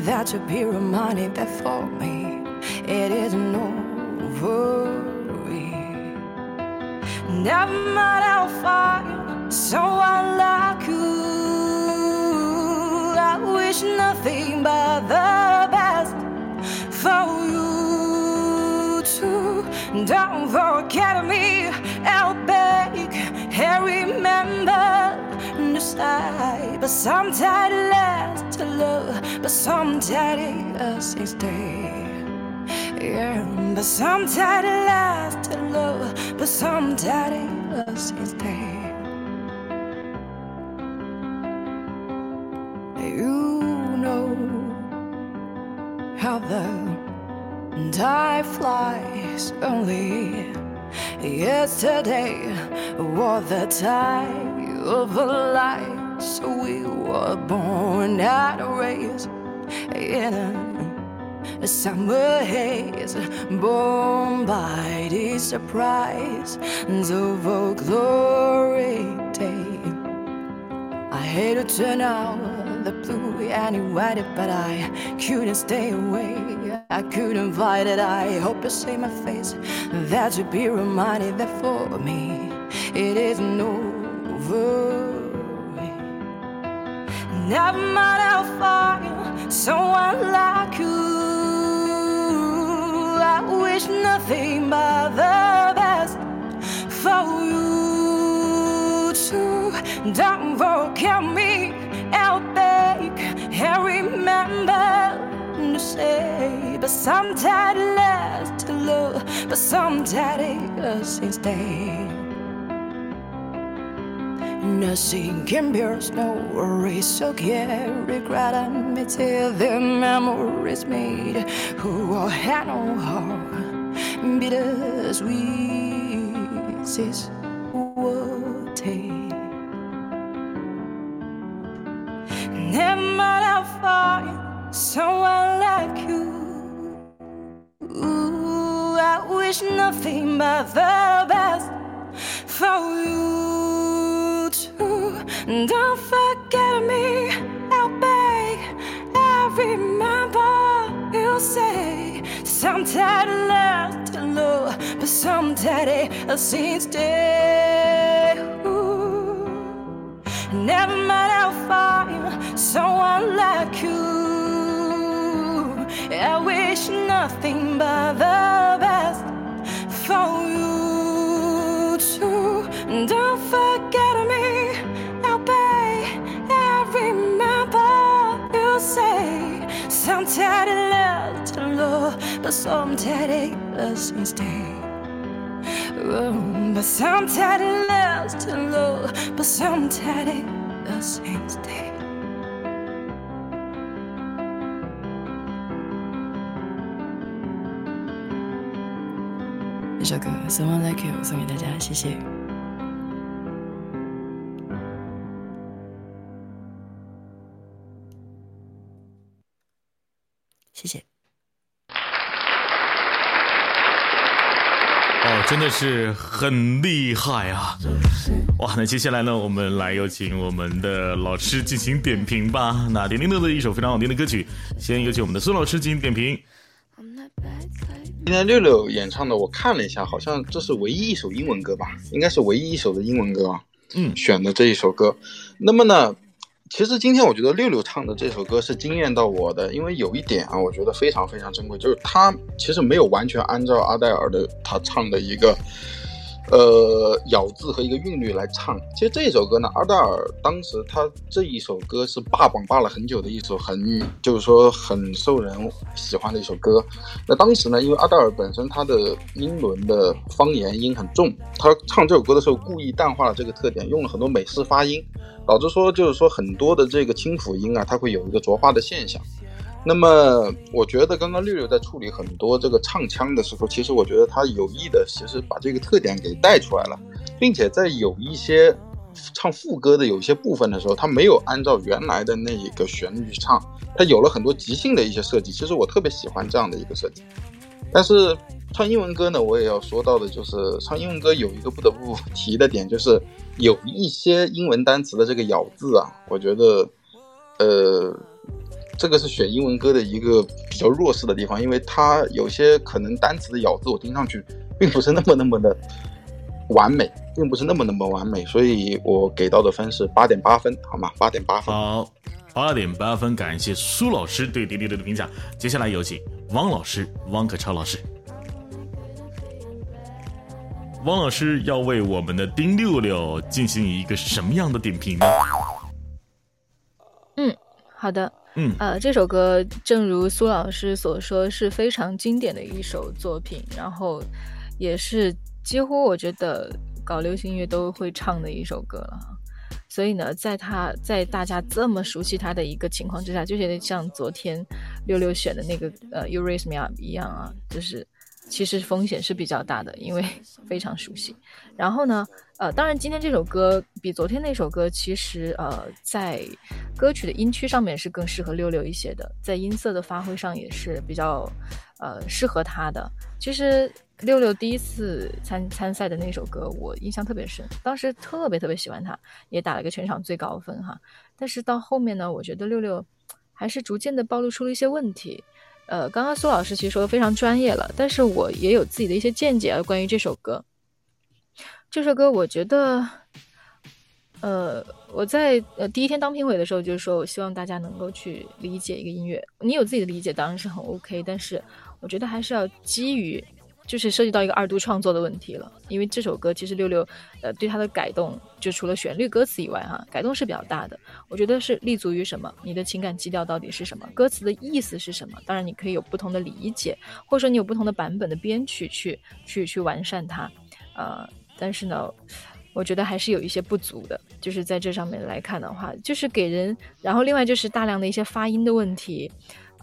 That you be reminded that for me it isn't over. Never mind, I'll find someone like you. I wish nothing but the best for you forget me, I'll beg and remember to say. But sometimes it lasts to love, but sometimes it doesn't stay. Yeah, but sometimes it lasts to love, but sometimes it doesn't stay. Flies only yesterday was the time of a life so we were born of race in a summer haze born by the surprise of a glory day I hate to turn out the blue and white, but I couldn't stay away. I couldn't fight it. I hope you see my face. That you be reminded that for me it isn't over. Never mind, I'll find someone like you. I wish nothing but the best for you too. Don't forget me, I'll beg and remember to say. But sometimes it lasts to love, but sometimes it doesn't stay. Nothing can bear no worries, so can't regret admit it. The memories made who all have no heart, bittersweet is what take. Never mind, I'll find someone like you. Ooh, I wish nothing but the best for you too. Don't forget me, I'll beg. I remember you say sometimes lasts to but sometimes it seems stay. Ooh. Never mind, I'll find someone like you. I wish nothing but the best for you too. Don't forget me, I'll pay. I remember you say sometimes it lasts to love, but sometimes it doesn't stay. Oh, but sometimes it lasts to love, but sometimes it doesn't stay. 这首歌《Someone Like You》送给大家，谢谢。谢谢。哦，真的是很厉害啊！哇，那接下来呢，我们来有请我们的老师进行点评吧。那点听到的一首非常好听的歌曲，先有请我们的孙老师进行点评。今天六六演唱的，我看了一下，好像这是唯一一首英文歌吧？应该是唯一一首的英文歌啊。嗯，选的这一首歌。那么呢？其实今天我觉得六六唱的这首歌是惊艳到我的，因为有一点啊，我觉得非常非常珍贵，就是他其实没有完全按照阿黛尔的他唱的一个。呃，咬字和一个韵律来唱。其实这首歌呢，阿黛尔当时他这一首歌是霸榜霸了很久的一首，很就是说很受人喜欢的一首歌。那当时呢，因为阿黛尔本身他的英伦的方言音很重，他唱这首歌的时候故意淡化了这个特点，用了很多美式发音，导致说就是说很多的这个清辅音啊，它会有一个浊化的现象。那么，我觉得刚刚六六在处理很多这个唱腔的时候，其实我觉得他有意的，其实把这个特点给带出来了，并且在有一些唱副歌的有一些部分的时候，他没有按照原来的那一个旋律去唱，他有了很多即兴的一些设计。其实我特别喜欢这样的一个设计。但是唱英文歌呢，我也要说到的就是唱英文歌有一个不得不 提的点，就是有一些英文单词的这个咬字啊，我觉得，呃。这个是选英文歌的一个比较弱势的地方，因为它有些可能单词的咬字我听上去并不是那么那么的完美，并不是那么那么完美，所以我给到的分是八点八分，好吗？八点八分。好，八点八分，感谢苏老师对迪丽热的评价。接下来有请汪老师，汪可超老师。汪老师要为我们的丁六六进行一个什么样的点评呢？嗯，好的。嗯，呃，这首歌正如苏老师所说，是非常经典的一首作品，然后也是几乎我觉得搞流行音乐都会唱的一首歌了。所以呢，在他在大家这么熟悉他的一个情况之下，就觉得像昨天六六选的那个呃《You Raise Me Up》一样啊，就是。其实风险是比较大的，因为 非常熟悉。然后呢，呃，当然今天这首歌比昨天那首歌，其实呃，在歌曲的音区上面是更适合六六一些的，在音色的发挥上也是比较呃适合他的。其实六六第一次参参赛的那首歌，我印象特别深，当时特别特别喜欢他，也打了个全场最高分哈。但是到后面呢，我觉得六六还是逐渐的暴露出了一些问题。呃，刚刚苏老师其实说的非常专业了，但是我也有自己的一些见解啊。关于这首歌，这首歌我觉得，呃，我在呃第一天当评委的时候，就是说我希望大家能够去理解一个音乐。你有自己的理解当然是很 OK，但是我觉得还是要基于。就是涉及到一个二度创作的问题了，因为这首歌其实六六，呃，对它的改动，就除了旋律、歌词以外，哈，改动是比较大的。我觉得是立足于什么？你的情感基调到底是什么？歌词的意思是什么？当然，你可以有不同的理解，或者说你有不同的版本的编曲去去去完善它，呃，但是呢，我觉得还是有一些不足的。就是在这上面来看的话，就是给人，然后另外就是大量的一些发音的问题，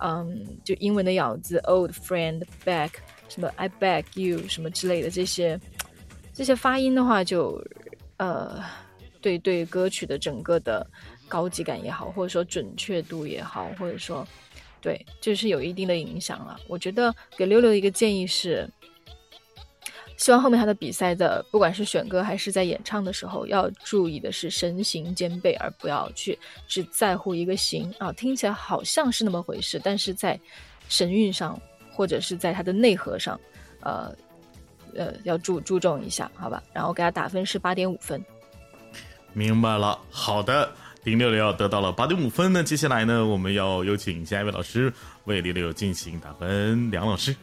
嗯，就英文的咬字，old friend back。什么 I beg you 什么之类的这些，这些发音的话，就呃，对对歌曲的整个的高级感也好，或者说准确度也好，或者说对，就是有一定的影响了。我觉得给六六一个建议是，希望后面他的比赛的，不管是选歌还是在演唱的时候，要注意的是身形兼备，而不要去只在乎一个形啊，听起来好像是那么回事，但是在神韵上。或者是在他的内核上，呃，呃，要注注重一下，好吧？然后给他打分是八点五分。明白了，好的，丁六六得到了八点五分。那接下来呢，我们要有请下一位老师为六六进行打分。梁老师，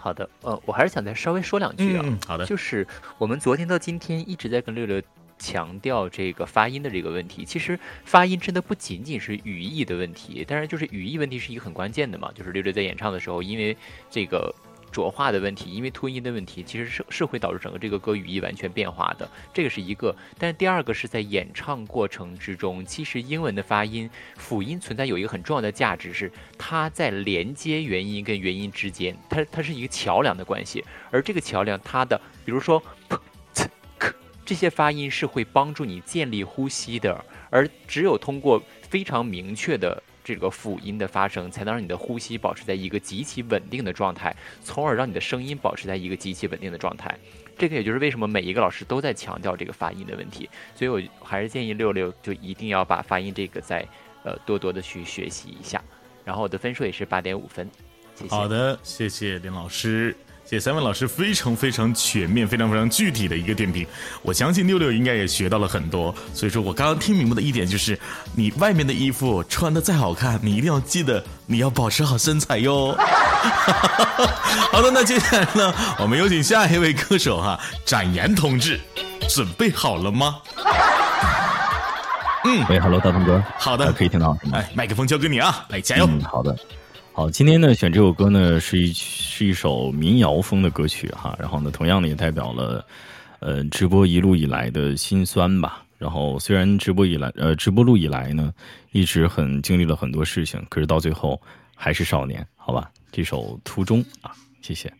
好的，呃，我还是想再稍微说两句啊。好的，就是我们昨天到今天一直在跟六六。强调这个发音的这个问题，其实发音真的不仅仅是语义的问题，当然就是语义问题是一个很关键的嘛。就是六六在演唱的时候，因为这个浊化的问题，因为吞音的问题，其实是是会导致整个这个歌语义完全变化的。这个是一个，但是第二个是在演唱过程之中，其实英文的发音辅音存在有一个很重要的价值，是它在连接元音跟元音之间，它它是一个桥梁的关系。而这个桥梁，它的比如说 p、c、k 这些发音是会帮助你建立呼吸的，而只有通过非常明确的。这个辅音的发声，才能让你的呼吸保持在一个极其稳定的状态，从而让你的声音保持在一个极其稳定的状态。这个也就是为什么每一个老师都在强调这个发音的问题。所以我还是建议六六就一定要把发音这个再呃多多的去学习一下。然后我的分数也是八点五分。谢谢。好的，谢谢林老师。谢三位老师非常非常全面、非常非常具体的一个点评，我相信六六应该也学到了很多。所以说我刚刚听明白的一点就是，你外面的衣服穿的再好看，你一定要记得你要保持好身材哟。好的，那接下来呢，我们有请下一位歌手哈，展颜同志，准备好了吗？嗯，喂，Hello，大鹏哥，好的，可以听到。哎，麦克风交给你啊，来加油。嗯，好的。好，今天呢选这首歌呢是一是一首民谣风的歌曲哈，然后呢同样呢也代表了，呃直播一路以来的辛酸吧。然后虽然直播以来呃直播路以来呢一直很经历了很多事情，可是到最后还是少年，好吧？这首途中啊，谢谢。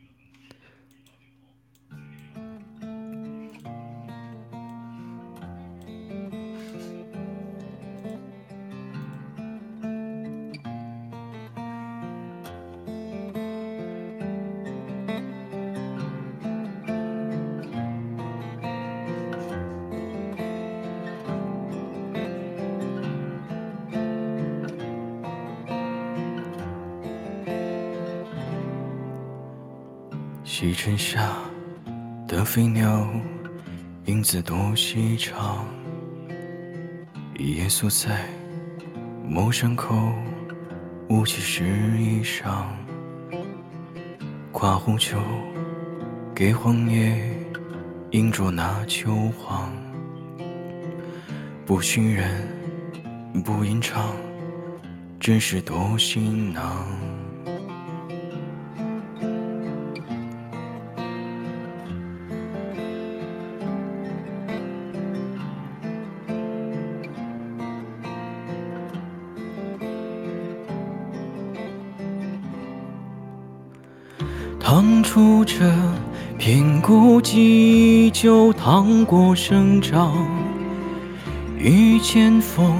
西城下的飞鸟，影子多细长。夜宿在某山口，雾气湿衣裳。跨红丘，给荒野映着那秋黄。不寻人，不吟唱，真是多行囊。片孤寂，就趟过生长。遇见风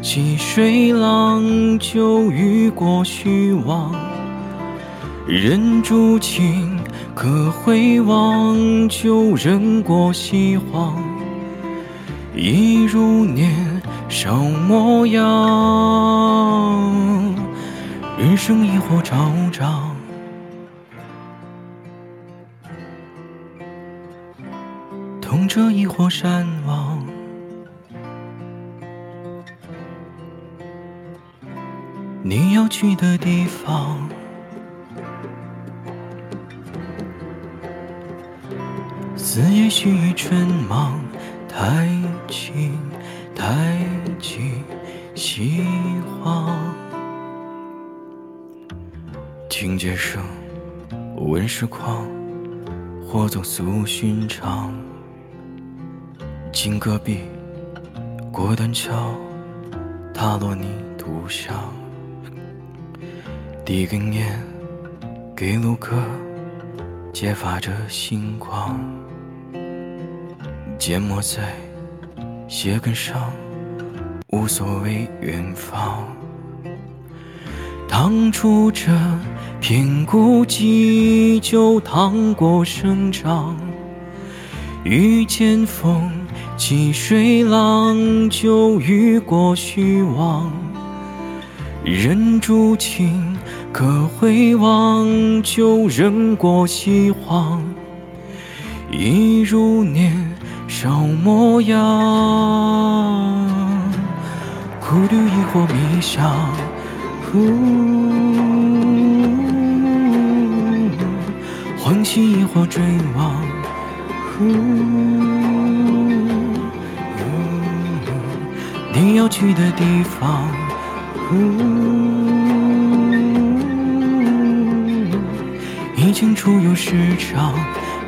起水浪，就遇过虚妄。忍住情，可回望，就忍过希望。一如年少模样，人生亦或朝朝。这一火山望，你要去的地方。四野须臾春忙，太清太清西荒。听街声，问时况，或走素寻常。经戈壁，过断桥，踏落泥土香。递根烟给路客，揭发着星光。缄默在鞋跟上，无所谓远方。趟出这片孤寂，就趟过生长。遇见风。起水浪，就雨过虚妄；忍住情，可回望，就忍过希望。一如年少模样，苦读亦或迷香，欢喜亦或追望。你要去的地方，一已经处有时长，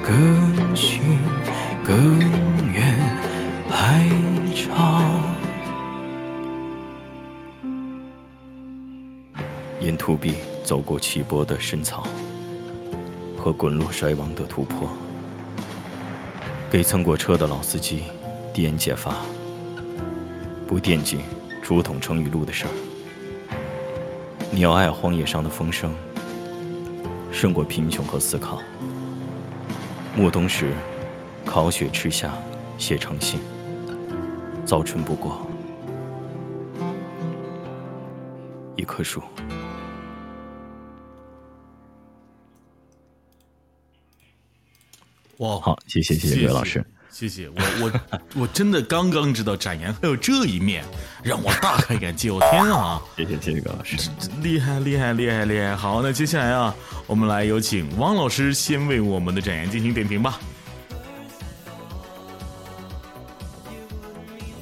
更近更远还长。沿途壁走过起波的深草和滚落衰亡的突破，给蹭过车的老司机递烟解发，不惦记竹筒盛雨露的事儿。你要爱荒野上的风声，胜过贫穷和思考。暮冬时，烤雪吃下，写成信。早春不过，一棵树。哇，好，谢谢谢谢各位老师，谢谢我我我真的刚刚知道展颜还有这一面，让我大开眼界，我天啊！谢谢谢谢高老师，厉害厉害厉害厉害！好，那接下来啊，我们来有请汪老师先为我们的展颜进行点评吧。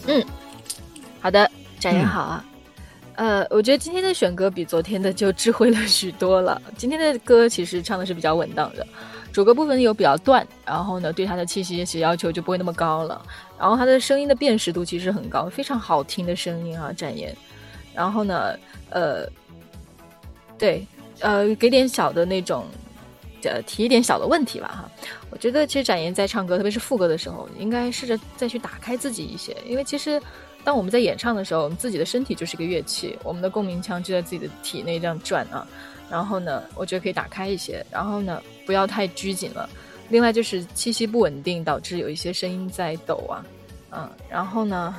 嗯，好的，展颜好啊。呃，我觉得今天的选歌比昨天的就智慧了许多了。今天的歌其实唱的是比较稳当的。主歌部分有比较断，然后呢，对他的气息其实要求就不会那么高了。然后他的声音的辨识度其实很高，非常好听的声音啊，展颜。然后呢，呃，对，呃，给点小的那种，呃，提一点小的问题吧哈。我觉得其实展颜在唱歌，特别是副歌的时候，应该试着再去打开自己一些，因为其实当我们在演唱的时候，我们自己的身体就是一个乐器，我们的共鸣腔就在自己的体内这样转啊。然后呢，我觉得可以打开一些，然后呢，不要太拘谨了。另外就是气息不稳定，导致有一些声音在抖啊，嗯，然后呢，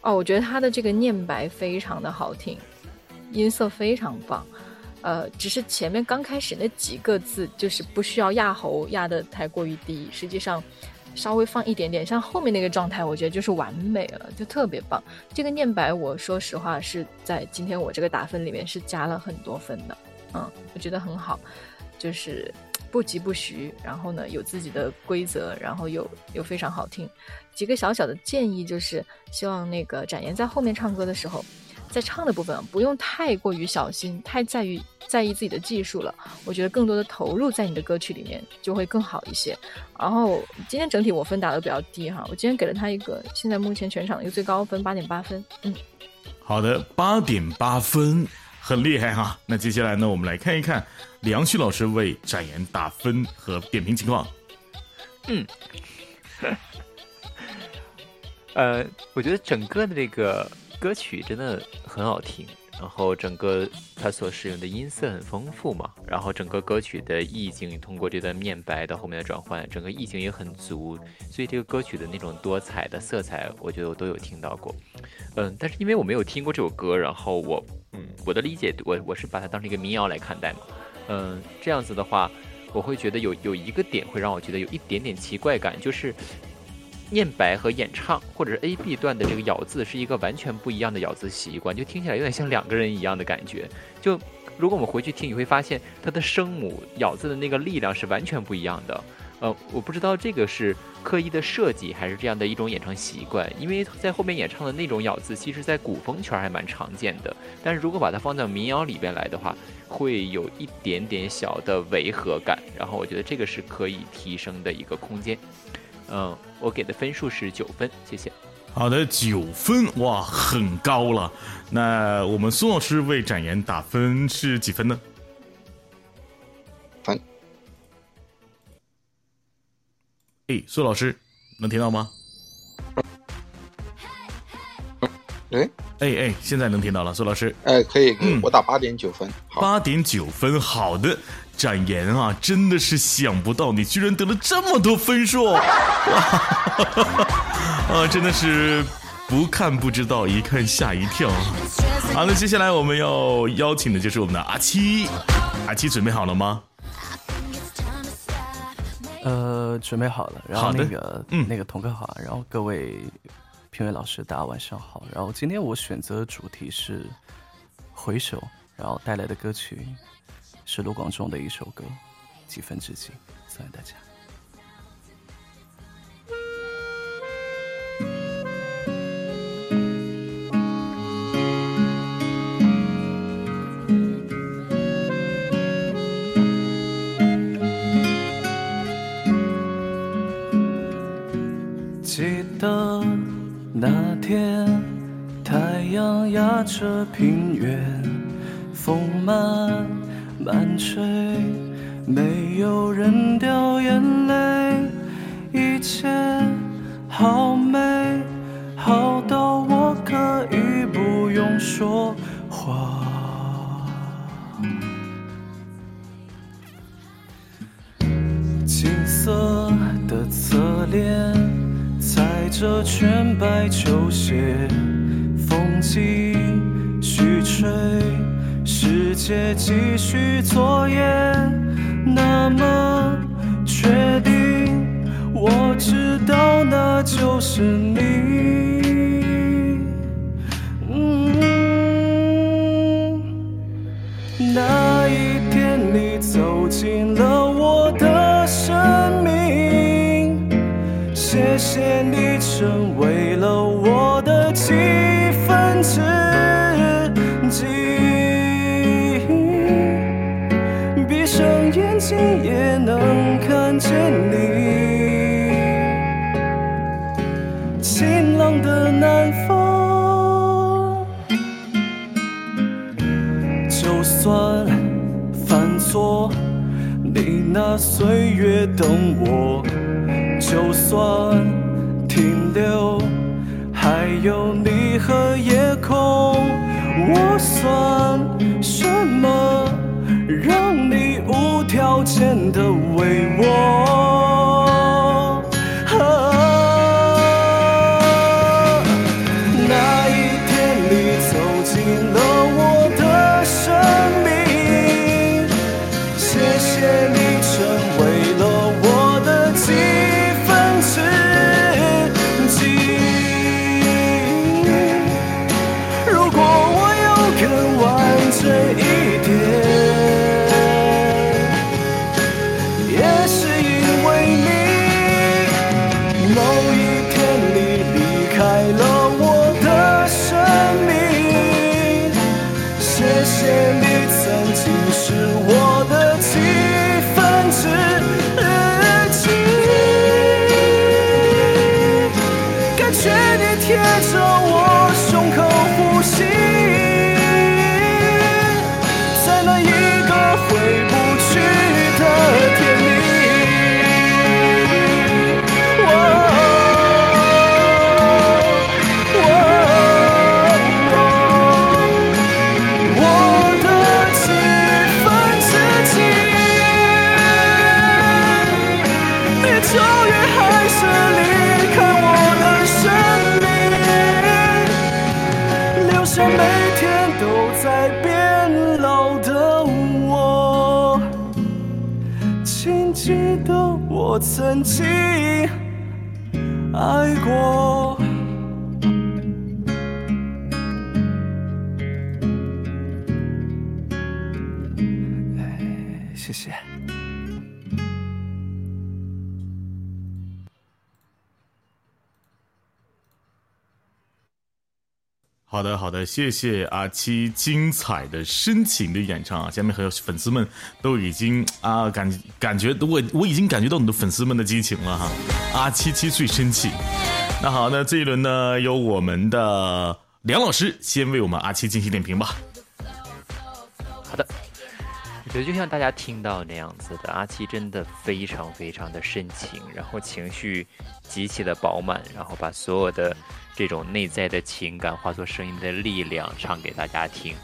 哦，我觉得他的这个念白非常的好听，音色非常棒，呃，只是前面刚开始那几个字就是不需要压喉压的太过于低，实际上。稍微放一点点，像后面那个状态，我觉得就是完美了，就特别棒。这个念白，我说实话是在今天我这个打分里面是加了很多分的，嗯，我觉得很好，就是不疾不徐，然后呢有自己的规则，然后又又非常好听。几个小小的建议就是，希望那个展颜在后面唱歌的时候。在唱的部分不用太过于小心，太在于在意自己的技术了。我觉得更多的投入在你的歌曲里面就会更好一些。然后今天整体我分打的比较低哈，我今天给了他一个现在目前全场的一个最高分八点八分。嗯，好的，八点八分，很厉害哈。那接下来呢，我们来看一看李阳旭老师为展颜打分和点评情况。嗯，呃，我觉得整个的这个。歌曲真的很好听，然后整个它所使用的音色很丰富嘛，然后整个歌曲的意境通过这段面白到后面的转换，整个意境也很足，所以这个歌曲的那种多彩的色彩，我觉得我都有听到过。嗯，但是因为我没有听过这首歌，然后我，嗯，我的理解，我我是把它当成一个民谣来看待嘛。嗯，这样子的话，我会觉得有有一个点会让我觉得有一点点奇怪感，就是。念白和演唱，或者是 A B 段的这个咬字是一个完全不一样的咬字习惯，就听起来有点像两个人一样的感觉。就如果我们回去听，你会发现它的声母咬字的那个力量是完全不一样的。呃，我不知道这个是刻意的设计，还是这样的一种演唱习惯。因为在后面演唱的那种咬字，其实在古风圈还蛮常见的。但是如果把它放到民谣里边来的话，会有一点点小的违和感。然后我觉得这个是可以提升的一个空间。嗯，我给的分数是九分，谢谢。好的，九分，哇，很高了。那我们苏老师为展颜打分是几分呢？分。哎，苏老师能听到吗？哎，哎哎，现在能听到了，苏老师。哎，可以，嗯，我打八点九分。八点九分，好的。展颜啊，真的是想不到你居然得了这么多分数，哇！啊，真的是不看不知道，一看吓一跳。好，那接下来我们要邀请的就是我们的阿七，阿七准备好了吗？呃，准备好了。然后那个，嗯，那个童哥好，然后各位评委老师大家晚上好。然后今天我选择主题是回首，然后带来的歌曲。是卢广仲的一首歌，《几分之几》，送给大家。记得那天，太阳压着平原，风慢。慢吹，没有人掉眼泪，一切好美，好到我可以不用说话。金色的侧脸，踩着全白球鞋。风继续吹，界继续作业。那么确定，我知道那就是你。岁月等我；就算停留。还有你和夜空，我算什么？让你无条件的为我。曾经好的，好的，谢谢阿七精彩的深情的演唱啊！下面还有粉丝们都已经啊感感觉我我已经感觉到你的粉丝们的激情了哈！阿七七最深情。那好，那这一轮呢，由我们的梁老师先为我们阿七进行点评吧。我觉得就像大家听到那样子的，阿七真的非常非常的深情，然后情绪极其的饱满，然后把所有的。这种内在的情感化作声音的力量，唱给大家听。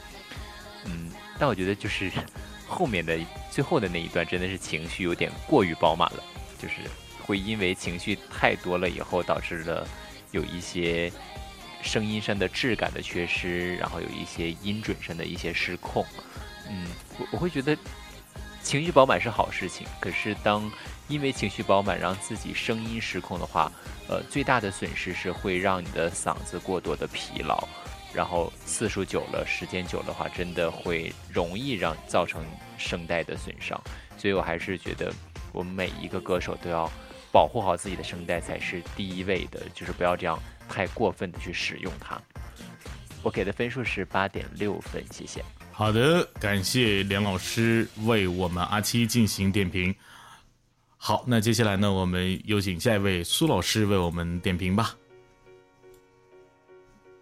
嗯，但我觉得就是 后面的最后的那一段，真的是情绪有点过于饱满了，就是会因为情绪太多了以后，导致了有一些声音上的质感的缺失，然后有一些音准上的一些失控。嗯，我我会觉得情绪饱满是好事情，可是当因为情绪饱满让自己声音失控的话，呃，最大的损失是会让你的嗓子过多的疲劳，然后次数久了，时间久的话，真的会容易让造成声带的损伤。所以我还是觉得，我们每一个歌手都要保护好自己的声带才是第一位的，就是不要这样太过分的去使用它。我给的分数是八点六分，谢谢。好的，感谢梁老师为我们阿七进行点评。好，那接下来呢，我们有请下一位苏老师为我们点评吧。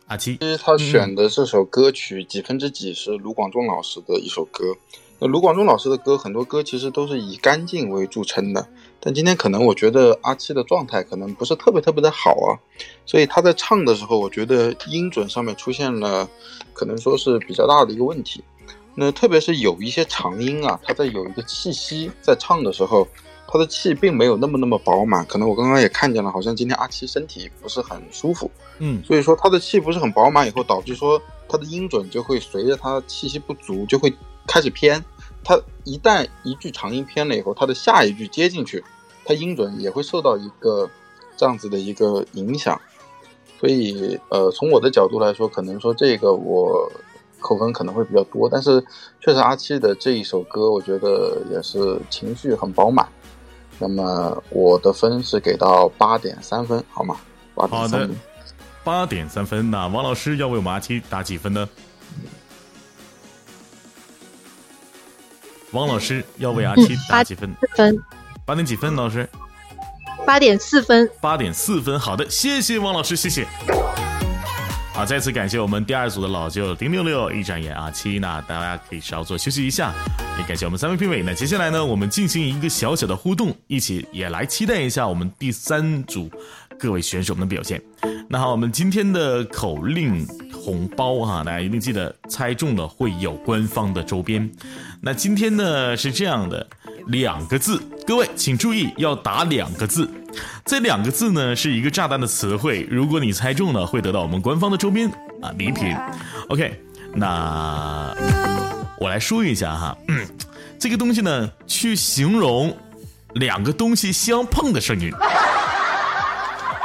阿七，其实他选的这首歌曲几分之几是卢广仲老师的一首歌。那卢广仲老师的歌，很多歌其实都是以干净为著称的。但今天可能我觉得阿七的状态可能不是特别特别的好啊，所以他在唱的时候，我觉得音准上面出现了可能说是比较大的一个问题。那特别是有一些长音啊，他在有一个气息在唱的时候。他的气并没有那么那么饱满，可能我刚刚也看见了，好像今天阿七身体不是很舒服，嗯，所以说他的气不是很饱满，以后导致说他的音准就会随着他气息不足就会开始偏，他一旦一句长音偏了以后，他的下一句接进去，他音准也会受到一个这样子的一个影响，所以呃，从我的角度来说，可能说这个我扣分可能会比较多，但是确实阿七的这一首歌，我觉得也是情绪很饱满。那么我的分是给到八点三分，好吗？八点三分，八点三分。那王老师要为我们阿七打几分呢？王老师要为阿七打几分？分。八点几分？老师？八点四分。八点四分。好的，谢谢王老师，谢谢。好，再次感谢我们第二组的老舅零六六一展演阿七，那大家可以稍作休息一下。也感谢我们三位评委。那接下来呢，我们进行一个小小的互动，一起也来期待一下我们第三组各位选手们的表现。那好，我们今天的口令红包哈，大家一定记得猜中了会有官方的周边。那今天呢是这样的，两个字，各位请注意要打两个字。这两个字呢是一个炸弹的词汇，如果你猜中了，会得到我们官方的周边啊礼品。OK，那我来说一下哈，这个东西呢，去形容两个东西相碰的声音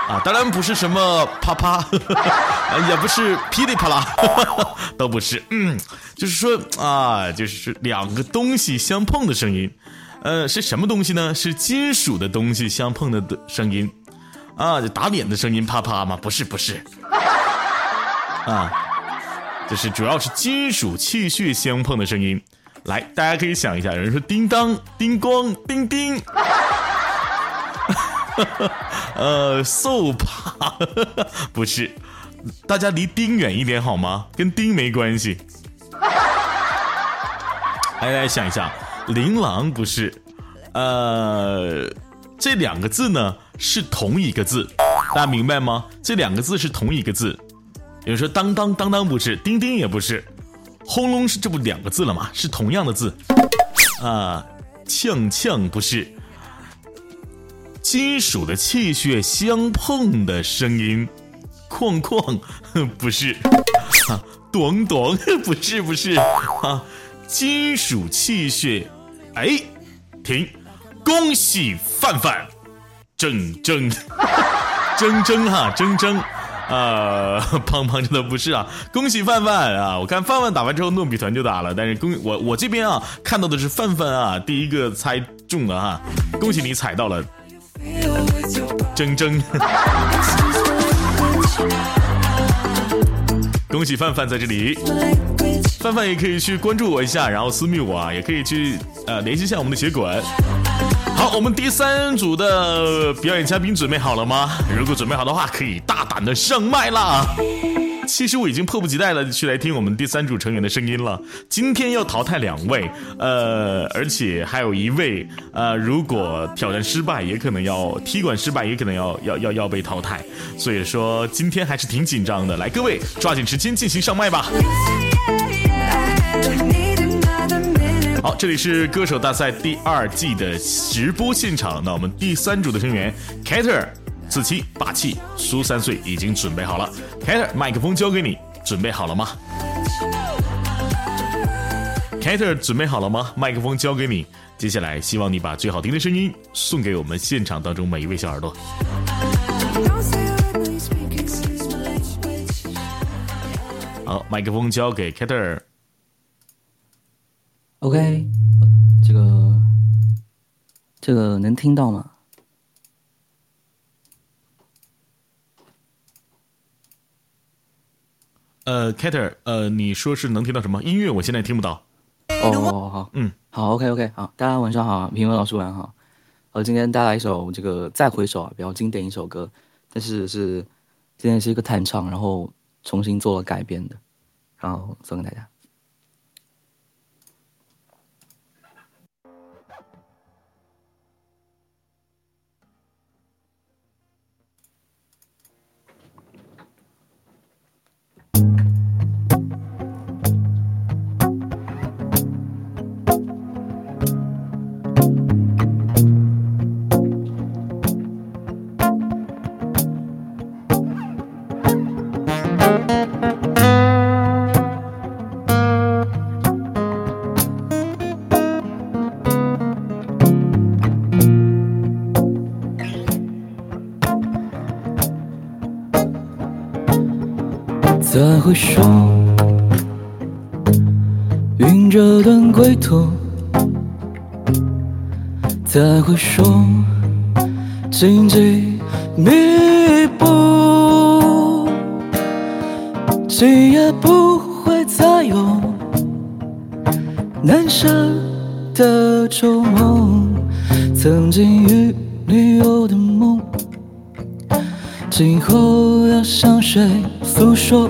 啊，当然不是什么啪啪，也不是噼里啪啦，都不是，嗯，就是说啊，就是两个东西相碰的声音。呃，是什么东西呢？是金属的东西相碰的的声音，啊，就打脸的声音，啪啪吗？不是，不是，啊，就是主要是金属器械相碰的声音。来，大家可以想一下，有人说叮当、叮咣、叮叮，呃，嗖啪，不是，大家离丁远一点好吗？跟丁没关系。来来想一想。琳琅不是，呃，这两个字呢是同一个字，大家明白吗？这两个字是同一个字。有人说当当当当不是，叮叮也不是，轰隆是这不两个字了吗？是同样的字。啊，呛呛不是，金属的气血相碰的声音，哐哐不是，啊，咚咚不是不是啊，金属气血。哎，停！恭喜范范，铮铮，铮铮哈，铮铮，啊，胖胖真的不是啊！恭喜范范啊！我看范范打完之后，糯米团就打了，但是恭我我这边啊看到的是范范啊第一个猜中了哈，恭喜你踩到了，铮铮，恭喜范范在这里。范范也可以去关注我一下，然后私密我啊，也可以去呃联系一下我们的协管。好，我们第三组的表演嘉宾准备好了吗？如果准备好的话，可以大胆的上麦啦。其实我已经迫不及待的去来听我们第三组成员的声音了。今天要淘汰两位，呃，而且还有一位，呃，如果挑战失败，也可能要踢馆失败，也可能要要要要被淘汰。所以说今天还是挺紧张的。来，各位抓紧时间进行上麦吧。好，这里是歌手大赛第二季的直播现场。那我们第三组的成员 k a t e r 四七霸气苏三岁已经准备好了 k a t e r 麦克风交给你，准备好了吗 k a t e r 准备好了吗？麦克风交给你，接下来希望你把最好听的声音送给我们现场当中每一位小耳朵。好，麦克风交给 k a t e r OK，这个这个能听到吗？呃，Kater，呃，你说是能听到什么音乐？我现在听不到。哦，好，嗯，好，OK，OK，好，大家晚上好，评委老师晚上好。呃今天带来一首这个《再回首》啊，比较经典一首歌，但是是今天是一个弹唱，然后重新做了改编的，然后送给大家。回首，云遮断归途；再回首，荆棘密布，今夜不会再有难舍的旧梦，曾经与你有的梦，今后要向谁诉说？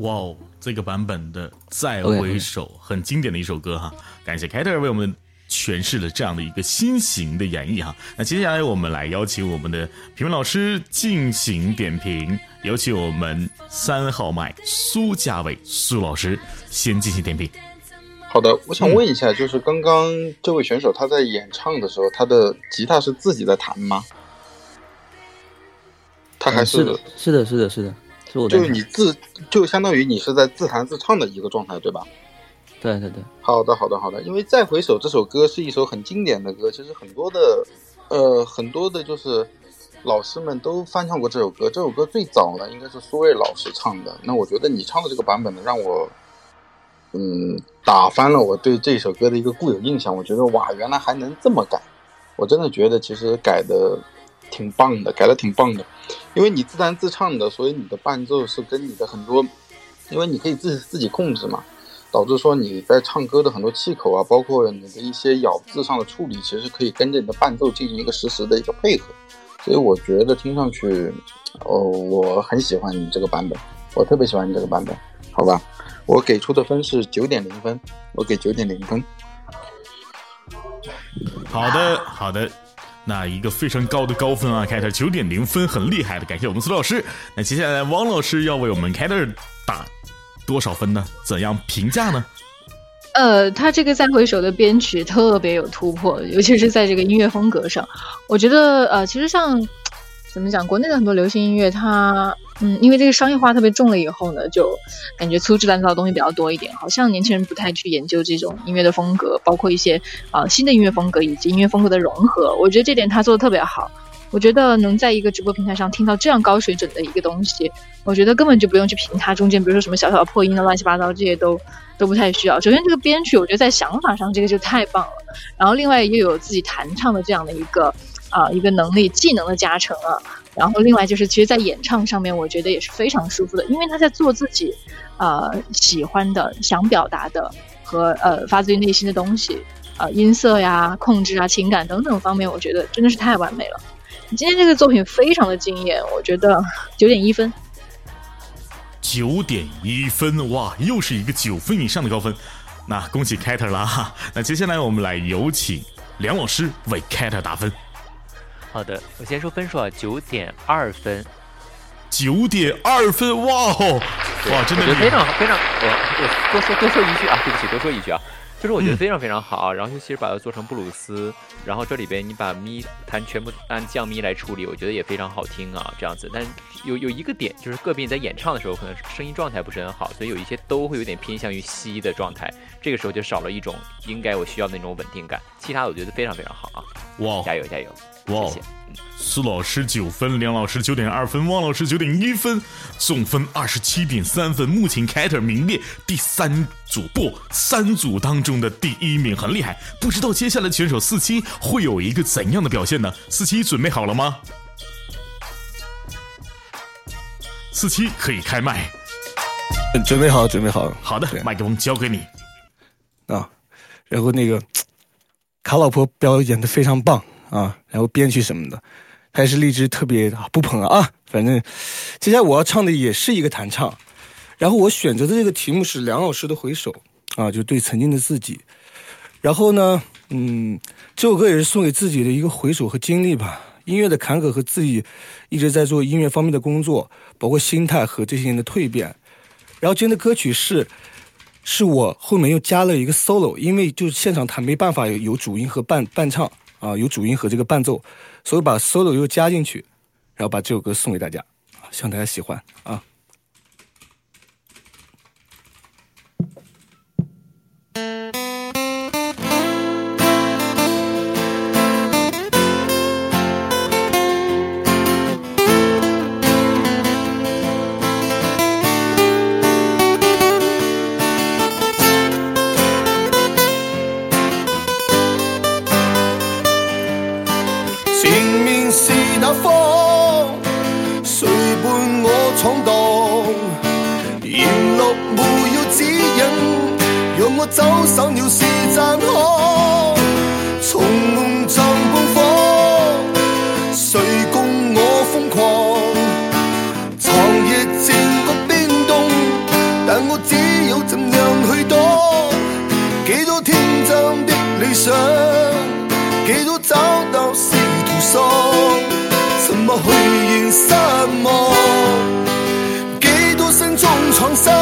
哇哦，这个版本的《再回首》很经典的一首歌哈，感谢凯特为我们诠释了这样的一个新型的演绎哈。那接下来我们来邀请我们的评委老师进行点评，有请我们三号麦苏家伟苏老师先进行点评。好的，我想问一下，就是刚刚这位选手他在演唱的时候，他的吉他是自己在弹吗？他还是是的，是的，是的，就是你自就相当于你是在自弹自唱的一个状态，对吧？对对对。好的好的好的，因为《再回首》这首歌是一首很经典的歌，其实很多的呃很多的就是老师们都翻唱过这首歌。这首歌最早呢应该是苏芮老师唱的。那我觉得你唱的这个版本呢，让我嗯打翻了我对这首歌的一个固有印象。我觉得哇，原来还能这么改！我真的觉得其实改的。挺棒的，改的挺棒的，因为你自弹自唱的，所以你的伴奏是跟你的很多，因为你可以自己自己控制嘛，导致说你在唱歌的很多气口啊，包括你的一些咬字上的处理，其实可以跟着你的伴奏进行一个实时的一个配合，所以我觉得听上去，哦，我很喜欢你这个版本，我特别喜欢你这个版本，好吧，我给出的分是九点零分，我给九点零分。好的，好的。那一个非常高的高分啊，凯特九点零分，很厉害的，感谢我们苏老师。那接下来汪老师要为我们凯特打多少分呢？怎样评价呢？呃，他这个再回首的编曲特别有突破，尤其是在这个音乐风格上，我觉得呃，其实像。怎么讲？国内的很多流行音乐，它嗯，因为这个商业化特别重了以后呢，就感觉粗制滥造的东西比较多一点。好像年轻人不太去研究这种音乐的风格，包括一些啊新的音乐风格以及音乐风格的融合。我觉得这点他做的特别好。我觉得能在一个直播平台上听到这样高水准的一个东西，我觉得根本就不用去评它中间，比如说什么小小的破音的乱七八糟，这些都都不太需要。首先这个编曲，我觉得在想法上这个就太棒了。然后另外又有自己弹唱的这样的一个。啊，一个能力技能的加成啊，然后另外就是，其实，在演唱上面，我觉得也是非常舒服的，因为他在做自己，呃，喜欢的、想表达的和呃发自于内心的东西，呃，音色呀、控制啊、情感等等方面，我觉得真的是太完美了。今天这个作品非常的惊艳，我觉得九点一分。九点一分，哇，又是一个九分以上的高分，那恭喜凯特啦！哈。那接下来我们来有请梁老师为凯特打分。好的，我先说分数啊，九点二分，九点二分，哇哦，哇，真的非常非常，我我多说多说一句啊，对不起，多说一句啊，就是我觉得非常非常好，然后尤其是把它做成布鲁斯，然后这里边你把咪弹全部按降咪来处理，我觉得也非常好听啊，这样子，但有有一个点就是个别你在演唱的时候可能声音状态不是很好，所以有一些都会有点偏向于西的状态，这个时候就少了一种应该我需要的那种稳定感，其他的我觉得非常非常好啊，哇，加油加油。哇，苏老师九分，梁老师九点二分，汪老师九点一分，总分二十七点三分。目前凯特名列第三组，不，三组当中的第一名，很厉害。不知道接下来选手四七会有一个怎样的表现呢？四七准备好了吗？四七可以开麦，准备好，准备好。好的，麦克风交给你。啊，然后那个卡老婆表演的非常棒。啊，然后编曲什么的，还是荔枝特别不捧啊。反正接下来我要唱的也是一个弹唱，然后我选择的这个题目是梁老师的《回首》啊，就对曾经的自己。然后呢，嗯，这首歌也是送给自己的一个回首和经历吧。音乐的坎坷和自己一直在做音乐方面的工作，包括心态和这些年的蜕变。然后今天的歌曲是，是我后面又加了一个 solo，因为就是现场弹没办法有主音和伴伴唱。啊，有主音和这个伴奏，所以把 solo 又加进去，然后把这首歌送给大家，希望大家喜欢啊。走散了是暂可。从梦中半方，谁共我疯狂？长夜静觉冰冻，但我只有怎样去躲？几多天真的理想，几多找到是途丧，怎么去现失望？几多心中创伤，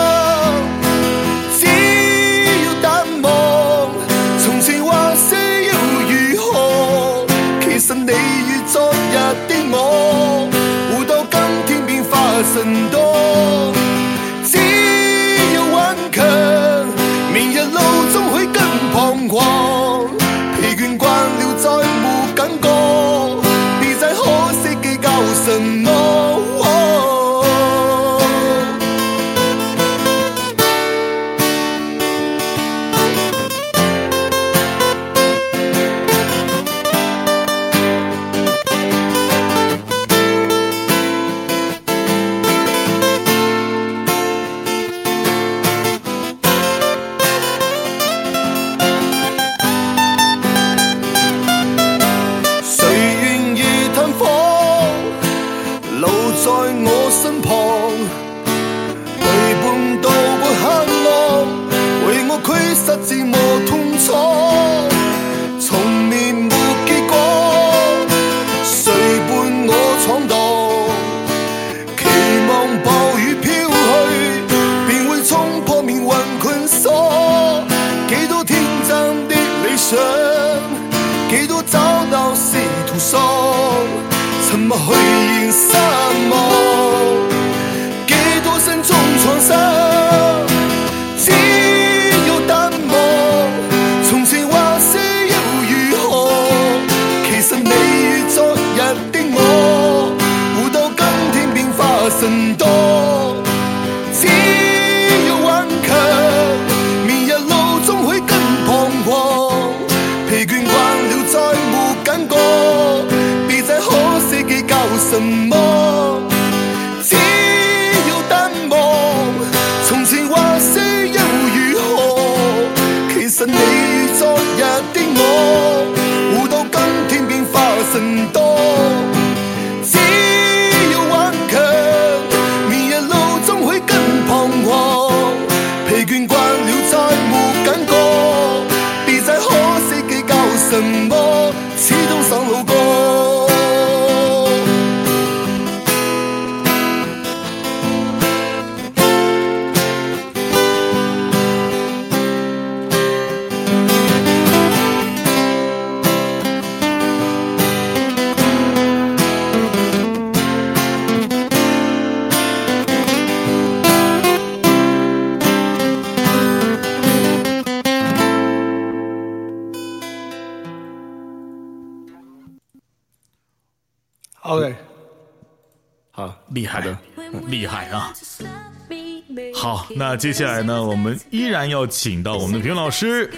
接下来呢，我们依然要请到我们的评委老师。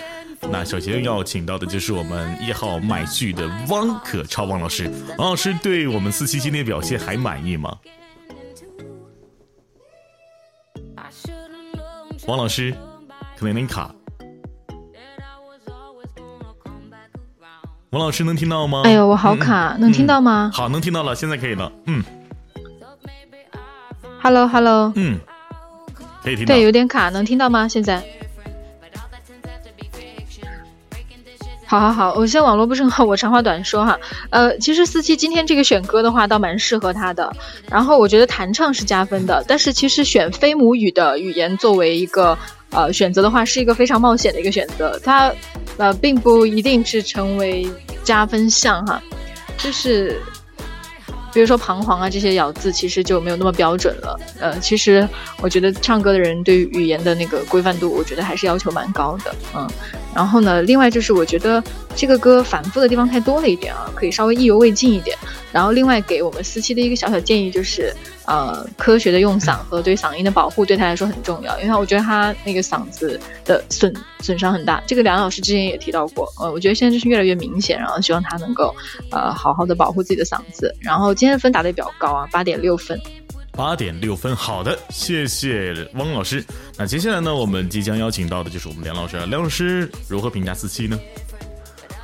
那首先要请到的就是我们一号麦剧的汪可超汪老师。汪老师对我们四期今天表现还满意吗？汪老师，可能有点卡。王老师能听到吗？哎呦，我好卡，嗯、能听到吗？好，能听到了，现在可以了。嗯，Hello，Hello，嗯，对，有点卡，能听到吗？现在？好好好，我现在网络不是很好，我长话短说哈。呃，其实四七今天这个选歌的话，倒蛮适合他的。然后我觉得弹唱是加分的，但是其实选非母语的语言作为一个呃选择的话，是一个非常冒险的一个选择。它呃并不一定是成为加分项哈，就是比如说彷徨啊这些咬字，其实就没有那么标准了。呃，其实我觉得唱歌的人对于语言的那个规范度，我觉得还是要求蛮高的。嗯。然后呢，另外就是我觉得这个歌反复的地方太多了一点啊，可以稍微意犹未尽一点。然后另外给我们四期的一个小小建议就是，呃，科学的用嗓和对嗓音的保护对他来说很重要，因为我觉得他那个嗓子的损损伤很大。这个梁老师之前也提到过，呃，我觉得现在就是越来越明显，然后希望他能够呃好好的保护自己的嗓子。然后今天的分打的也比较高啊，八点六分。八点六分，好的，谢谢汪老师。那接下来呢，我们即将邀请到的就是我们梁老师。梁老师如何评价四七呢？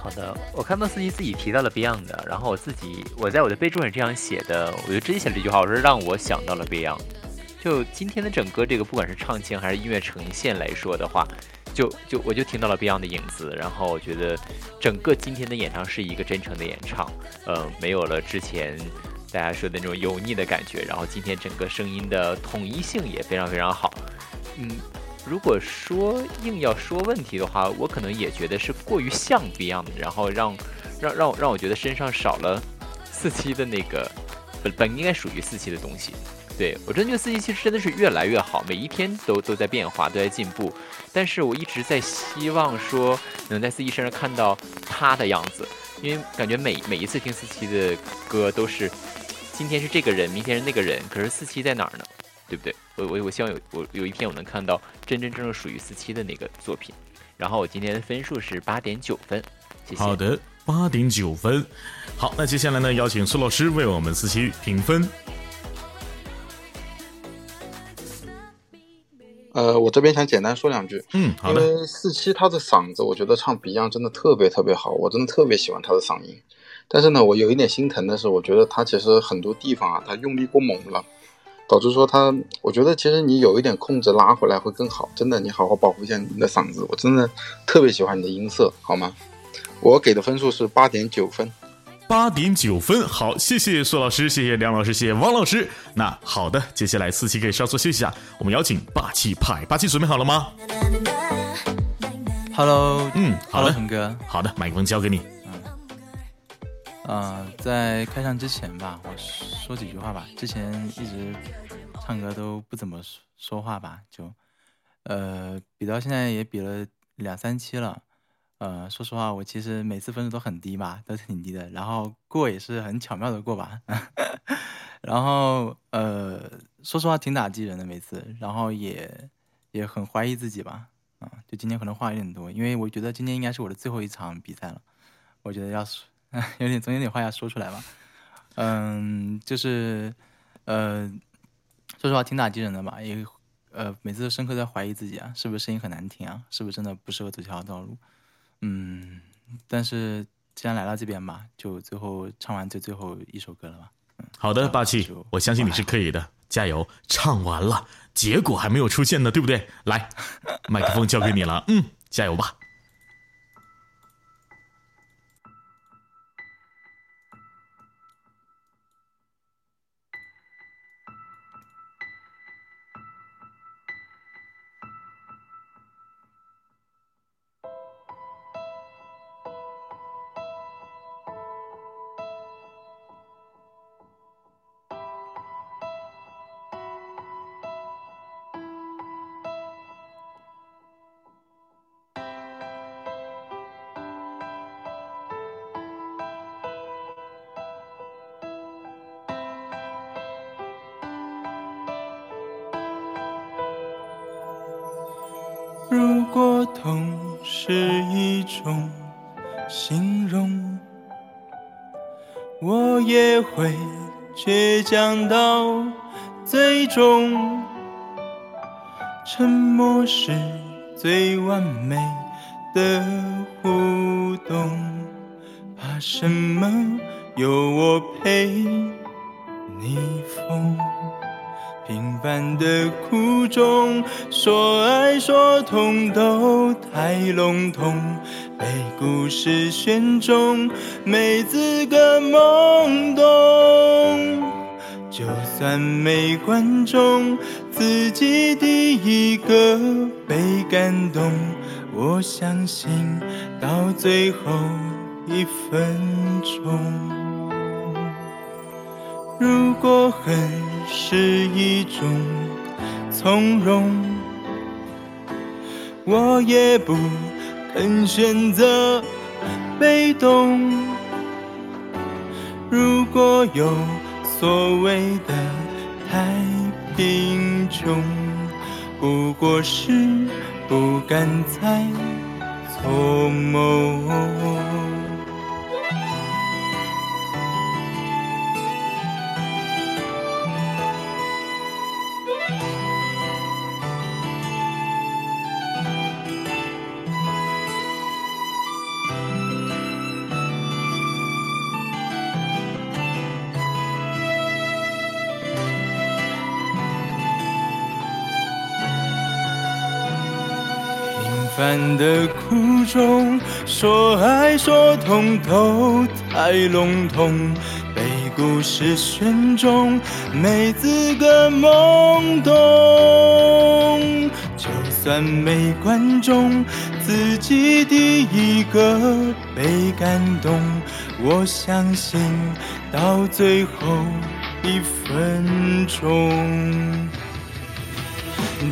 好的，我看到四七自己提到了 Beyond，然后我自己我在我的备注上这样写的，我就真写了这句话，我说让我想到了 Beyond。就今天的整个这个，不管是唱腔还是音乐呈现来说的话，就就我就听到了 Beyond 的影子，然后我觉得整个今天的演唱是一个真诚的演唱，呃，没有了之前。大家说的那种油腻的感觉，然后今天整个声音的统一性也非常非常好。嗯，如果说硬要说问题的话，我可能也觉得是过于像 Beyond，然后让让让让我觉得身上少了四期的那个本本应该属于四期的东西。对我真的觉得四期其实真的是越来越好，每一天都都在变化，都在进步。但是我一直在希望说能在四期身上看到他的样子，因为感觉每每一次听四期的歌都是。今天是这个人，明天是那个人，可是四七在哪儿呢？对不对？我我我希望有我有一天我能看到真真正正属于四七的那个作品。然后我今天的分数是八点九分，谢谢。好的，八点九分。好，那接下来呢，邀请苏老师为我们四七评分。呃，我这边想简单说两句。嗯，好的。因为四七他的嗓子，我觉得唱 Beyond 真的特别特别好，我真的特别喜欢他的嗓音。但是呢，我有一点心疼的是，我觉得他其实很多地方啊，他用力过猛了，导致说他，我觉得其实你有一点控制拉回来会更好。真的，你好好保护一下你的嗓子。我真的特别喜欢你的音色，好吗？我给的分数是八点九分，八点九分。好，谢谢苏老师，谢谢梁老师，谢谢汪老师。那好的，接下来四期可以稍作休息一下，我们邀请霸气派，霸气准备好了吗？Hello，嗯，好的，腾哥，好的，麦克风交给你。呃，在开唱之前吧，我说几句话吧。之前一直唱歌都不怎么说话吧，就呃比到现在也比了两三期了。呃，说实话，我其实每次分数都很低吧，都挺低的。然后过也是很巧妙的过吧。然后呃，说实话挺打击人的每次，然后也也很怀疑自己吧。啊，就今天可能话有点多，因为我觉得今天应该是我的最后一场比赛了。我觉得要是。有点总有点话要说出来吧，嗯，就是，呃，说实话挺打击人的吧，也呃每次都深刻在怀疑自己啊，是不是声音很难听啊，是不是真的不适合走这条道路，嗯，但是既然来到这边吧，就最后唱完这最后一首歌了吧。好的，霸气，我相信你是可以的，加油！唱完了，结果还没有出现呢，对不对？来，麦克风交给你了，嗯，加油吧。也会倔强到最终。沉默是最完美的互动，怕什么？有我陪你疯。平凡的苦衷，说爱说痛都太笼统，被故事选中没资格懵懂。就算没观众，自己第一个被感动，我相信到最后一分钟。如果恨是一种从容，我也不肯选择被动。如果有所谓的太平穷，不过是不敢再做梦。凡的苦衷，说爱说痛都太笼统，被故事选中，没资格懵懂。就算没观众，自己第一个被感动，我相信到最后一分钟。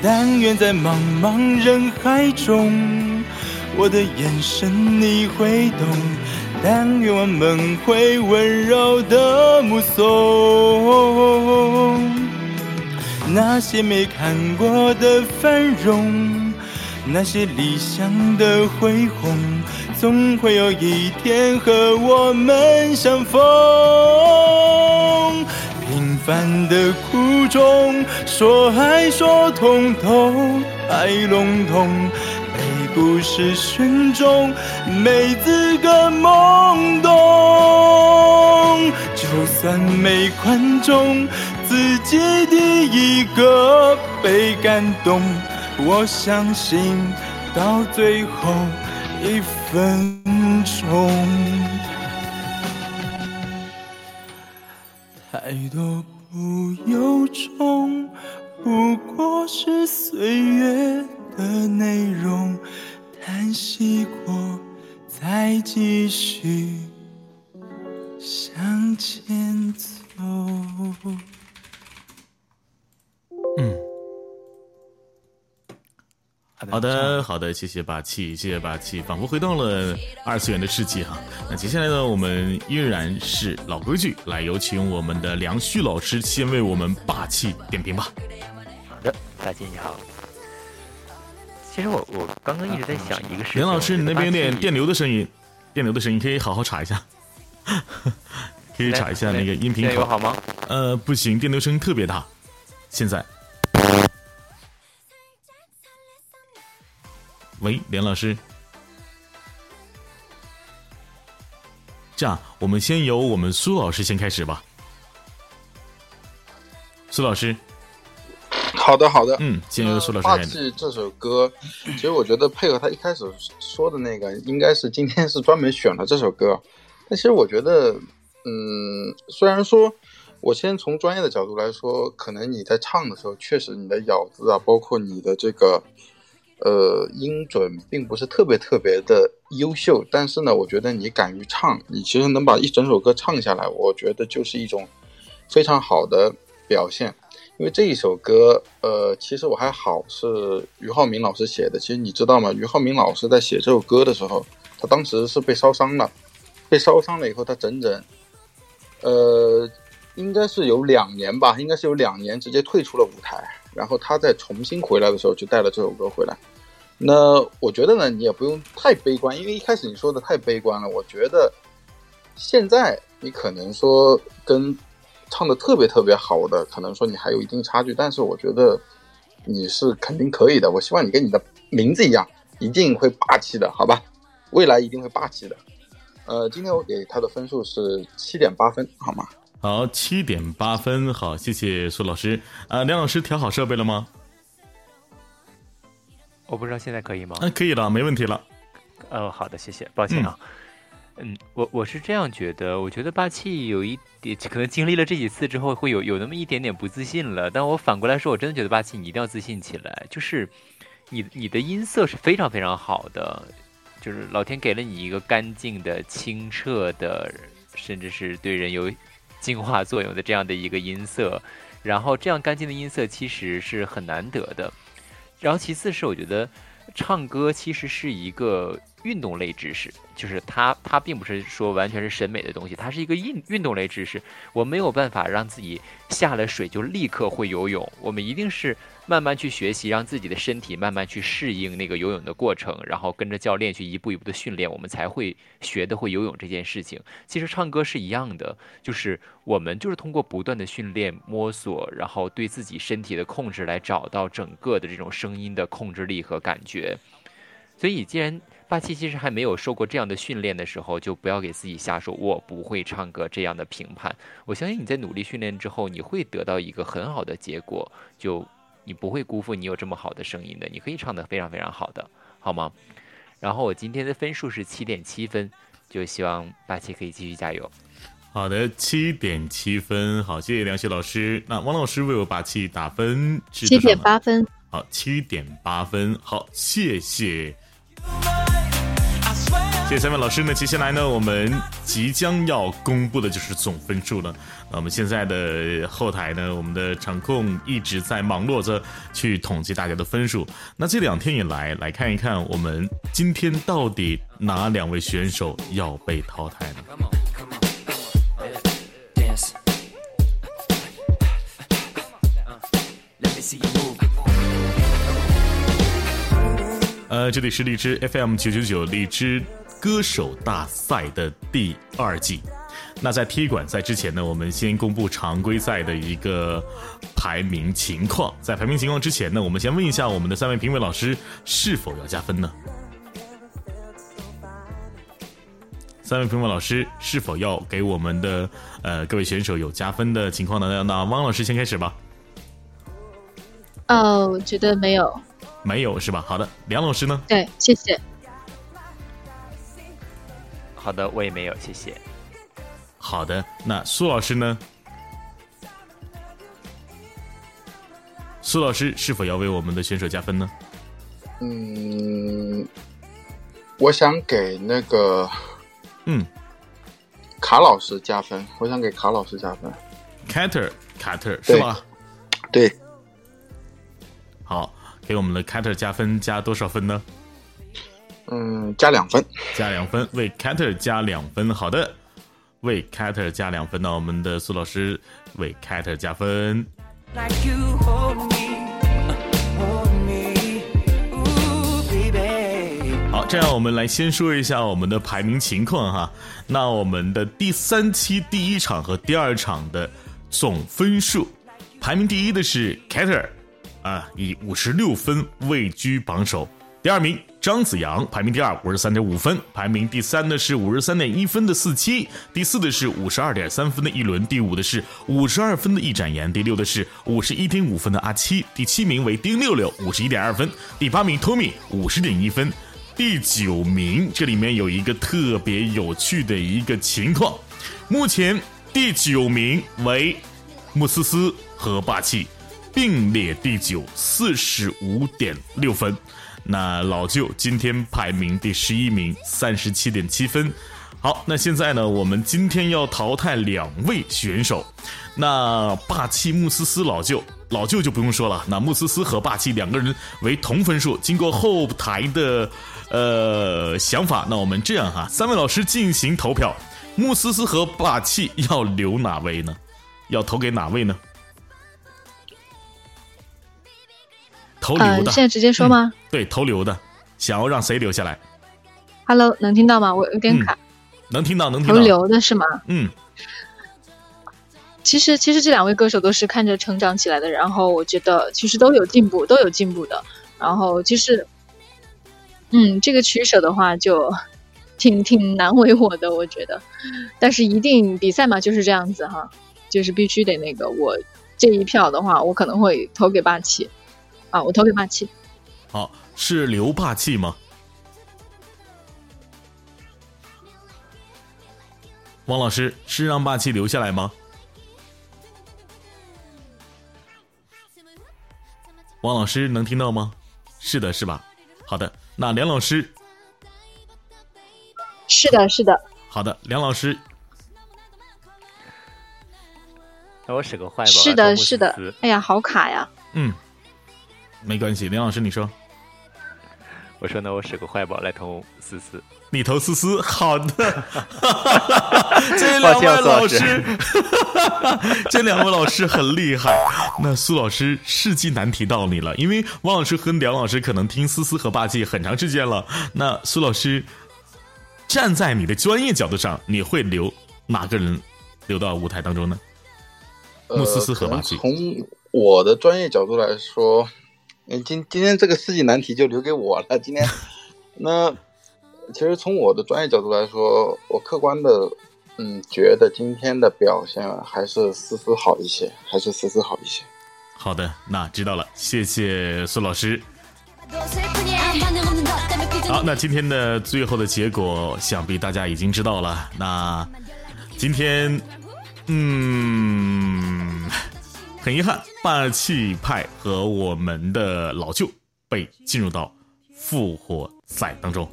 但愿在茫茫人海中，我的眼神你会懂。但愿我们会温柔的目送那些没看过的繁荣，那些理想的恢宏，总会有一天和我们相逢。平凡的苦衷，说爱说痛都太笼统，被故事选中，没资格懵懂。就算没观众，自己第一个被感动，我相信到最后一分钟。太多不由衷，不过是岁月的内容。叹息过，再继续向前走。嗯。好的，好的，谢谢霸气，谢谢霸气，仿佛回到了二次元的世界哈。那接下来呢，我们依然是老规矩，来有请我们的梁旭老师先为我们霸气点评吧。好的，大姐你好。其实我我刚刚一直在想一个事情。梁老师，你那边有点电流的声音，电流的声音可以好好查一下，可以查一下那个音频好吗？呃，不行，电流声音特别大，现在。喂，连老师，这样我们先由我们苏老师先开始吧。苏老师，好的，好的，嗯，先由苏老师。霸气这首歌，其实我觉得配合他一开始说的那个，应该是今天是专门选了这首歌。但其实我觉得，嗯，虽然说，我先从专业的角度来说，可能你在唱的时候，确实你的咬字啊，包括你的这个。呃，音准并不是特别特别的优秀，但是呢，我觉得你敢于唱，你其实能把一整首歌唱下来，我觉得就是一种非常好的表现。因为这一首歌，呃，其实我还好是俞灏明老师写的。其实你知道吗？俞灏明老师在写这首歌的时候，他当时是被烧伤了，被烧伤了以后，他整整，呃，应该是有两年吧，应该是有两年直接退出了舞台，然后他再重新回来的时候，就带了这首歌回来。那我觉得呢，你也不用太悲观，因为一开始你说的太悲观了。我觉得现在你可能说跟唱的特别特别好的，可能说你还有一定差距，但是我觉得你是肯定可以的。我希望你跟你的名字一样，一定会霸气的，好吧？未来一定会霸气的。呃，今天我给他的分数是七点八分，好吗？好，七点八分，好，谢谢苏老师。呃，梁老师调好设备了吗？我不知道现在可以吗？嗯，可以了，没问题了。哦，好的，谢谢，抱歉啊。嗯，我我是这样觉得，我觉得霸气有一点，可能经历了这几次之后，会有有那么一点点不自信了。但我反过来说，我真的觉得霸气，你一定要自信起来。就是你你的音色是非常非常好的，就是老天给了你一个干净的、清澈的，甚至是对人有净化作用的这样的一个音色。然后这样干净的音色其实是很难得的。然后其次是我觉得，唱歌其实是一个运动类知识，就是它它并不是说完全是审美的东西，它是一个运运动类知识。我没有办法让自己下了水就立刻会游泳，我们一定是。慢慢去学习，让自己的身体慢慢去适应那个游泳的过程，然后跟着教练去一步一步的训练，我们才会学的会游泳这件事情。其实唱歌是一样的，就是我们就是通过不断的训练、摸索，然后对自己身体的控制，来找到整个的这种声音的控制力和感觉。所以，既然霸气其实还没有受过这样的训练的时候，就不要给自己瞎说“我不会唱歌”这样的评判。我相信你在努力训练之后，你会得到一个很好的结果。就你不会辜负你有这么好的声音的，你可以唱得非常非常好的，好吗？然后我今天的分数是七点七分，就希望八七可以继续加油。好的，七点七分，好，谢谢梁旭老师。那汪老师为我八七打分，七点八分。好，七点八分，好，谢谢。谢谢三位老师那，接下来呢，我们即将要公布的就是总分数了。那我们现在的后台呢，我们的场控一直在忙碌着去统计大家的分数。那这两天以来，来看一看我们今天到底哪两位选手要被淘汰呢？呃，这里是荔枝 FM 九九九荔枝。歌手大赛的第二季，那在踢馆赛之前呢，我们先公布常规赛的一个排名情况。在排名情况之前呢，我们先问一下我们的三位评委老师是否要加分呢？三位评委老师是否要给我们的呃各位选手有加分的情况呢？那汪老师先开始吧。哦，我觉得没有，没有是吧？好的，梁老师呢？对，谢谢。好的，我也没有，谢谢。好的，那苏老师呢？苏老师是否要为我们的选手加分呢？嗯，我想给那个，嗯，卡老师加分。我想给卡老师加分。卡特，卡特是吧？对。好，给我们的卡特加分，加多少分呢？嗯，加两分，加两分，为 Cater 加两分。好的，为 Cater 加两分。那我们的苏老师为 Cater 加分。好，这样我们来先说一下我们的排名情况哈。那我们的第三期第一场和第二场的总分数，排名第一的是 Cater，啊，以五十六分位居榜首。第二名。张子阳排名第二，五十三点五分。排名第三的是五十三点一分的四七，第四的是五十二点三分的一轮，第五的是五十二分的一展言，第六的是五十一点五分的阿七，第七名为丁六六，五十一点二分。第八名 Tommy 五十点一分。第九名这里面有一个特别有趣的一个情况，目前第九名为穆思思和霸气并列第九，四十五点六分。那老舅今天排名第十一名，三十七点七分。好，那现在呢，我们今天要淘汰两位选手。那霸气穆思思老舅，老舅就不用说了。那穆思思和霸气两个人为同分数。经过后台的呃想法，那我们这样哈，三位老师进行投票。穆思思和霸气要留哪位呢？要投给哪位呢？投留的，现在直接说吗？对，投留的，想要让谁留下来？Hello，能听到吗？我有点卡。能听到，能听到。投留的是吗？嗯。其实，其实这两位歌手都是看着成长起来的，然后我觉得其实都有进步，都有进步的。然后其实，嗯，这个取舍的话就挺挺难为我的，我觉得。但是一定比赛嘛就是这样子哈，就是必须得那个。我这一票的话，我可能会投给霸气。啊，我投给霸气。好，是留霸气吗？汪老师是让霸气留下来吗？汪老师能听到吗？是的，是吧？好的，那梁老师。是的，是的。好的，梁老师。那我使个坏吧。是的，是的。哎呀，好卡呀。嗯。没关系，林老师，你说。我说呢，我使个坏宝来投思思。你投思思，好的。这两位老师，这两位老师很厉害。那苏老师世纪难题到你了，因为王老师和梁老师可能听思思和霸气很长时间了。那苏老师站在你的专业角度上，你会留哪个人留到舞台当中呢？穆思思和霸气。从我的专业角度来说。嗯，今今天这个世纪难题就留给我了。今天，那其实从我的专业角度来说，我客观的，嗯，觉得今天的表现还是思思好一些，还是思思好一些。好的，那知道了，谢谢苏老师。好，那今天的最后的结果，想必大家已经知道了。那今天，嗯。很遗憾，霸气派和我们的老舅被进入到复活赛当中。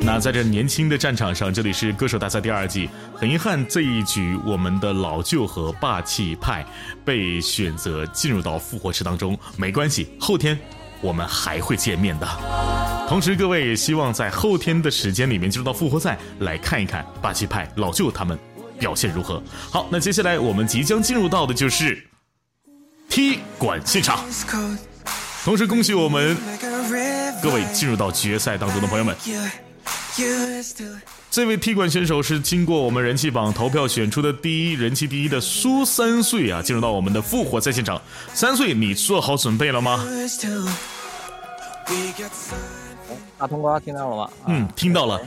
那在这年轻的战场上，这里是歌手大赛第二季。很遗憾，这一局我们的老舅和霸气派被选择进入到复活池当中。没关系，后天我们还会见面的。同时，各位也希望在后天的时间里面进入到复活赛来看一看霸气派老舅他们表现如何。好，那接下来我们即将进入到的就是踢馆现场。同时，恭喜我们各位进入到决赛当中的朋友们。这位踢馆选手是经过我们人气榜投票选出的第一人气第一的苏三岁啊，进入到我们的复活赛现场。三岁，你做好准备了吗？大通哥听到了吗？嗯，听到了。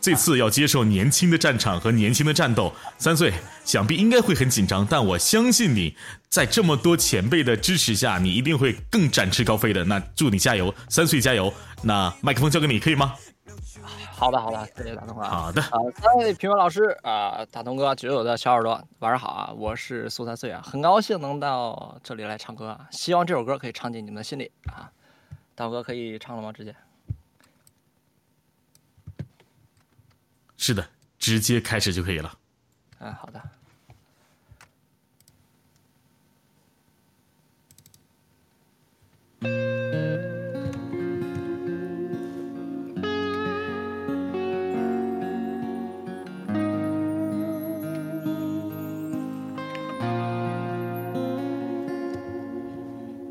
这次要接受年轻的战场和年轻的战斗，三岁想必应该会很紧张，但我相信你在这么多前辈的支持下，你一定会更展翅高飞的。那祝你加油，三岁加油！那麦克风交给你，可以吗？好的，好的，谢谢大东哥。好的。啊，三位评委老师啊，大东哥，九九的小耳朵，晚上好啊！我是苏三岁啊，很高兴能到这里来唱歌，希望这首歌可以唱进你们的心里啊。大哥可以唱了吗？直接。是的，直接开始就可以了。嗯，好的。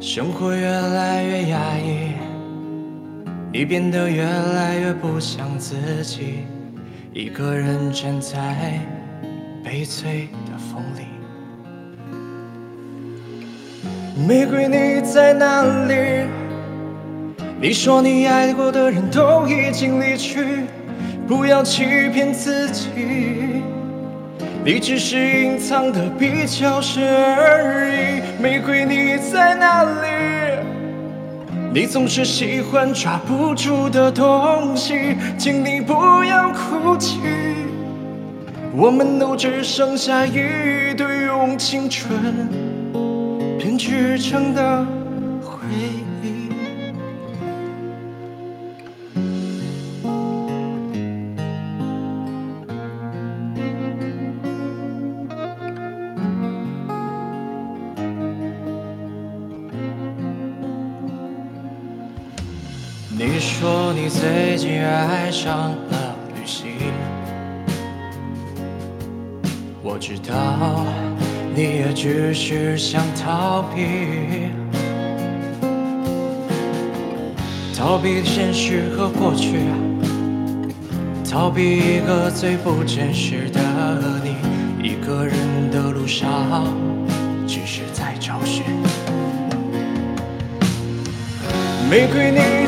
生活越来越压抑，你变得越来越不像自己。一个人站在悲催的风里，玫瑰你在哪里？你说你爱过的人都已经离去，不要欺骗自己，你只是隐藏的比较深而已。玫瑰你在哪里？你总是喜欢抓不住的东西，请你不要哭泣。我们都只剩下一堆用青春编织成的最近爱上了旅行，我知道你也只是想逃避，逃避现实和过去，逃避一个最不真实的你。一个人的路上，只是在找寻。玫瑰你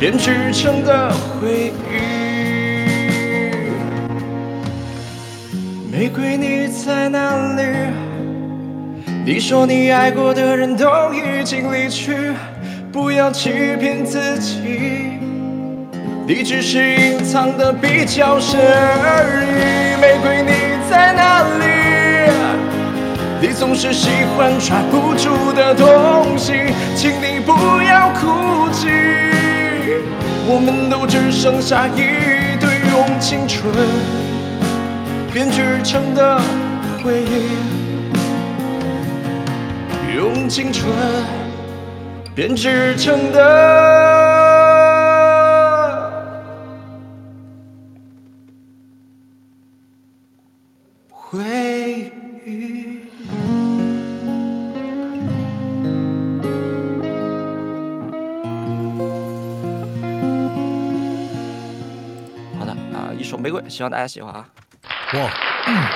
编织成的回忆。玫瑰你在哪里？你说你爱过的人都已经离去，不要欺骗自己，你只是隐藏的比较深而已。玫瑰你在哪里？你总是喜欢抓不住的东西，请你不要哭泣。我们都只剩下一堆用青春编织成的回忆。用青春编织成的希望大家喜欢啊。哇，嗯。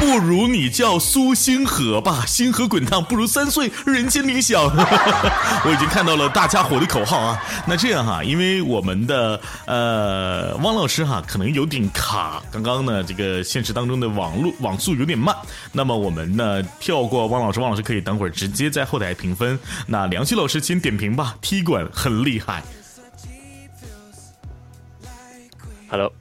不如你叫苏星河吧，星河滚烫不如三岁人间理想。我已经看到了大家伙的口号啊。那这样哈，因为我们的呃汪老师哈可能有点卡，刚刚呢这个现实当中的网络网速有点慢，那么我们呢跳过汪老师，汪老师可以等会儿直接在后台评分。那梁旭老师先点评吧，踢馆很厉害。Hello。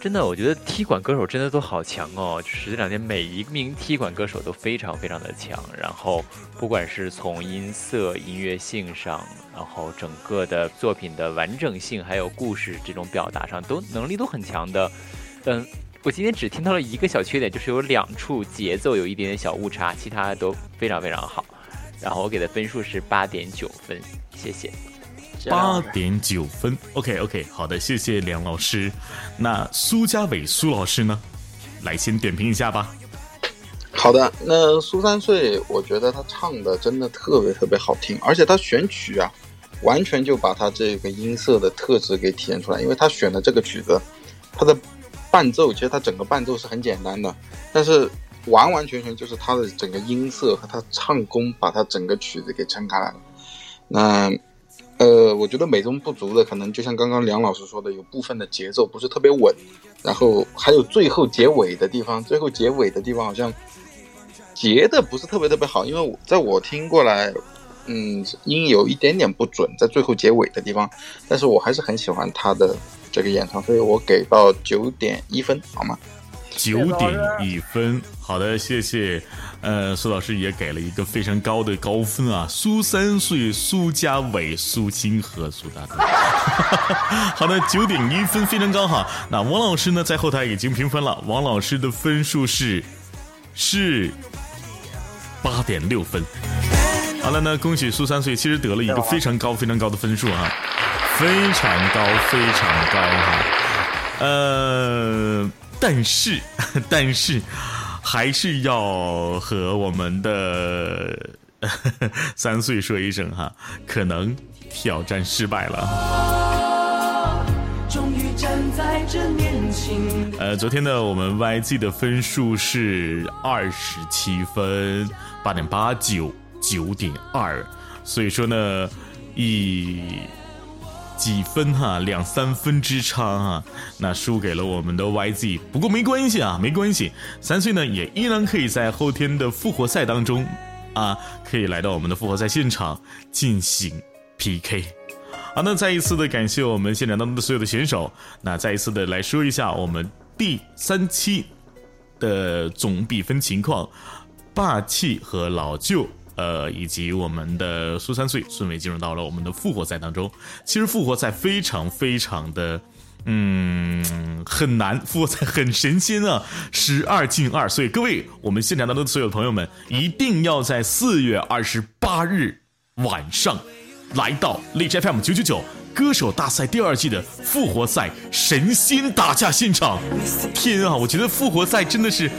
真的，我觉得踢馆歌手真的都好强哦！就是这两年每一名踢馆歌手都非常非常的强，然后不管是从音色、音乐性上，然后整个的作品的完整性，还有故事这种表达上，都能力都很强的。嗯，我今天只听到了一个小缺点，就是有两处节奏有一点点小误差，其他都非常非常好。然后我给的分数是八点九分，谢谢。八点九分，OK OK，好的，谢谢梁老师。那苏家伟苏老师呢？来先点评一下吧。好的，那苏三岁，我觉得他唱的真的特别特别好听，而且他选曲啊，完全就把他这个音色的特质给体现出来。因为他选的这个曲子，他的伴奏其实他整个伴奏是很简单的，但是完完全全就是他的整个音色和他唱功把他整个曲子给撑开来了。那。呃，我觉得美中不足的可能就像刚刚梁老师说的，有部分的节奏不是特别稳，然后还有最后结尾的地方，最后结尾的地方好像结的不是特别特别好，因为我在我听过来，嗯，音有一点点不准，在最后结尾的地方，但是我还是很喜欢他的这个演唱，所以我给到九点一分，好吗？九点一分，好的，谢谢。呃，苏老师也给了一个非常高的高分啊。苏三岁，苏家伟，苏清河，苏大哥。好的，九点一分，非常高哈。那王老师呢，在后台已经评分了，王老师的分数是是八点六分。好了，那恭喜苏三岁，其实得了一个非常高、非常高的分数哈，非常高、非常高哈。呃。但是，但是，还是要和我们的 三岁说一声哈，可能挑战失败了。呃，昨天呢，我们 YG 的分数是二十七分，八点八九，九点二，所以说呢，以。几分哈，两三分之差哈，那输给了我们的 YZ。不过没关系啊，没关系。三岁呢，也依然可以在后天的复活赛当中，啊，可以来到我们的复活赛现场进行 PK。好，那再一次的感谢我们现场当中的所有的选手。那再一次的来说一下我们第三期的总比分情况：霸气和老舅。呃，以及我们的苏三岁顺利进入到了我们的复活赛当中。其实复活赛非常非常的，嗯，很难，复活赛很神仙啊，十二进二。所以各位，我们现场当中的所有朋友们，一定要在四月二十八日晚上来到荔枝 FM 九九九歌手大赛第二季的复活赛神仙打架现场。天啊，我觉得复活赛真的是。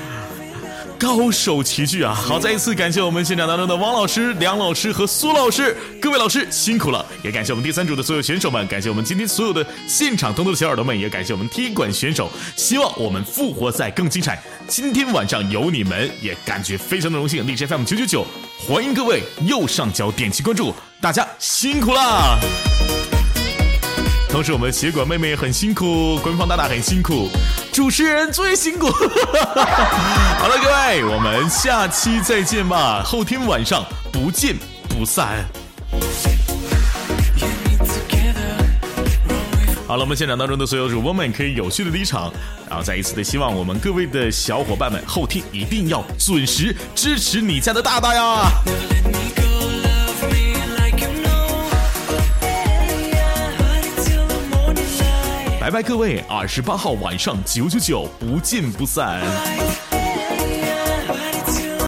高手齐聚啊！好，再一次感谢我们现场当中的汪老师、梁老师和苏老师，各位老师辛苦了！也感谢我们第三组的所有选手们，感谢我们今天所有的现场登录的小耳朵们，也感谢我们踢馆选手。希望我们复活赛更精彩。今天晚上有你们，也感觉非常的荣幸。荔枝 FM 九九九，欢迎各位右上角点击关注，大家辛苦啦！同时，我们协管妹妹很辛苦，官方大大很辛苦，主持人最辛苦。好了，各位，我们下期再见吧，后天晚上不见不散。好了，我们现场当中的所有主播们可以有序的离场，然后再一次的希望我们各位的小伙伴们后天一定要准时支持你家的大大呀。拜拜，各位！二十八号晚上九九九，不见不散。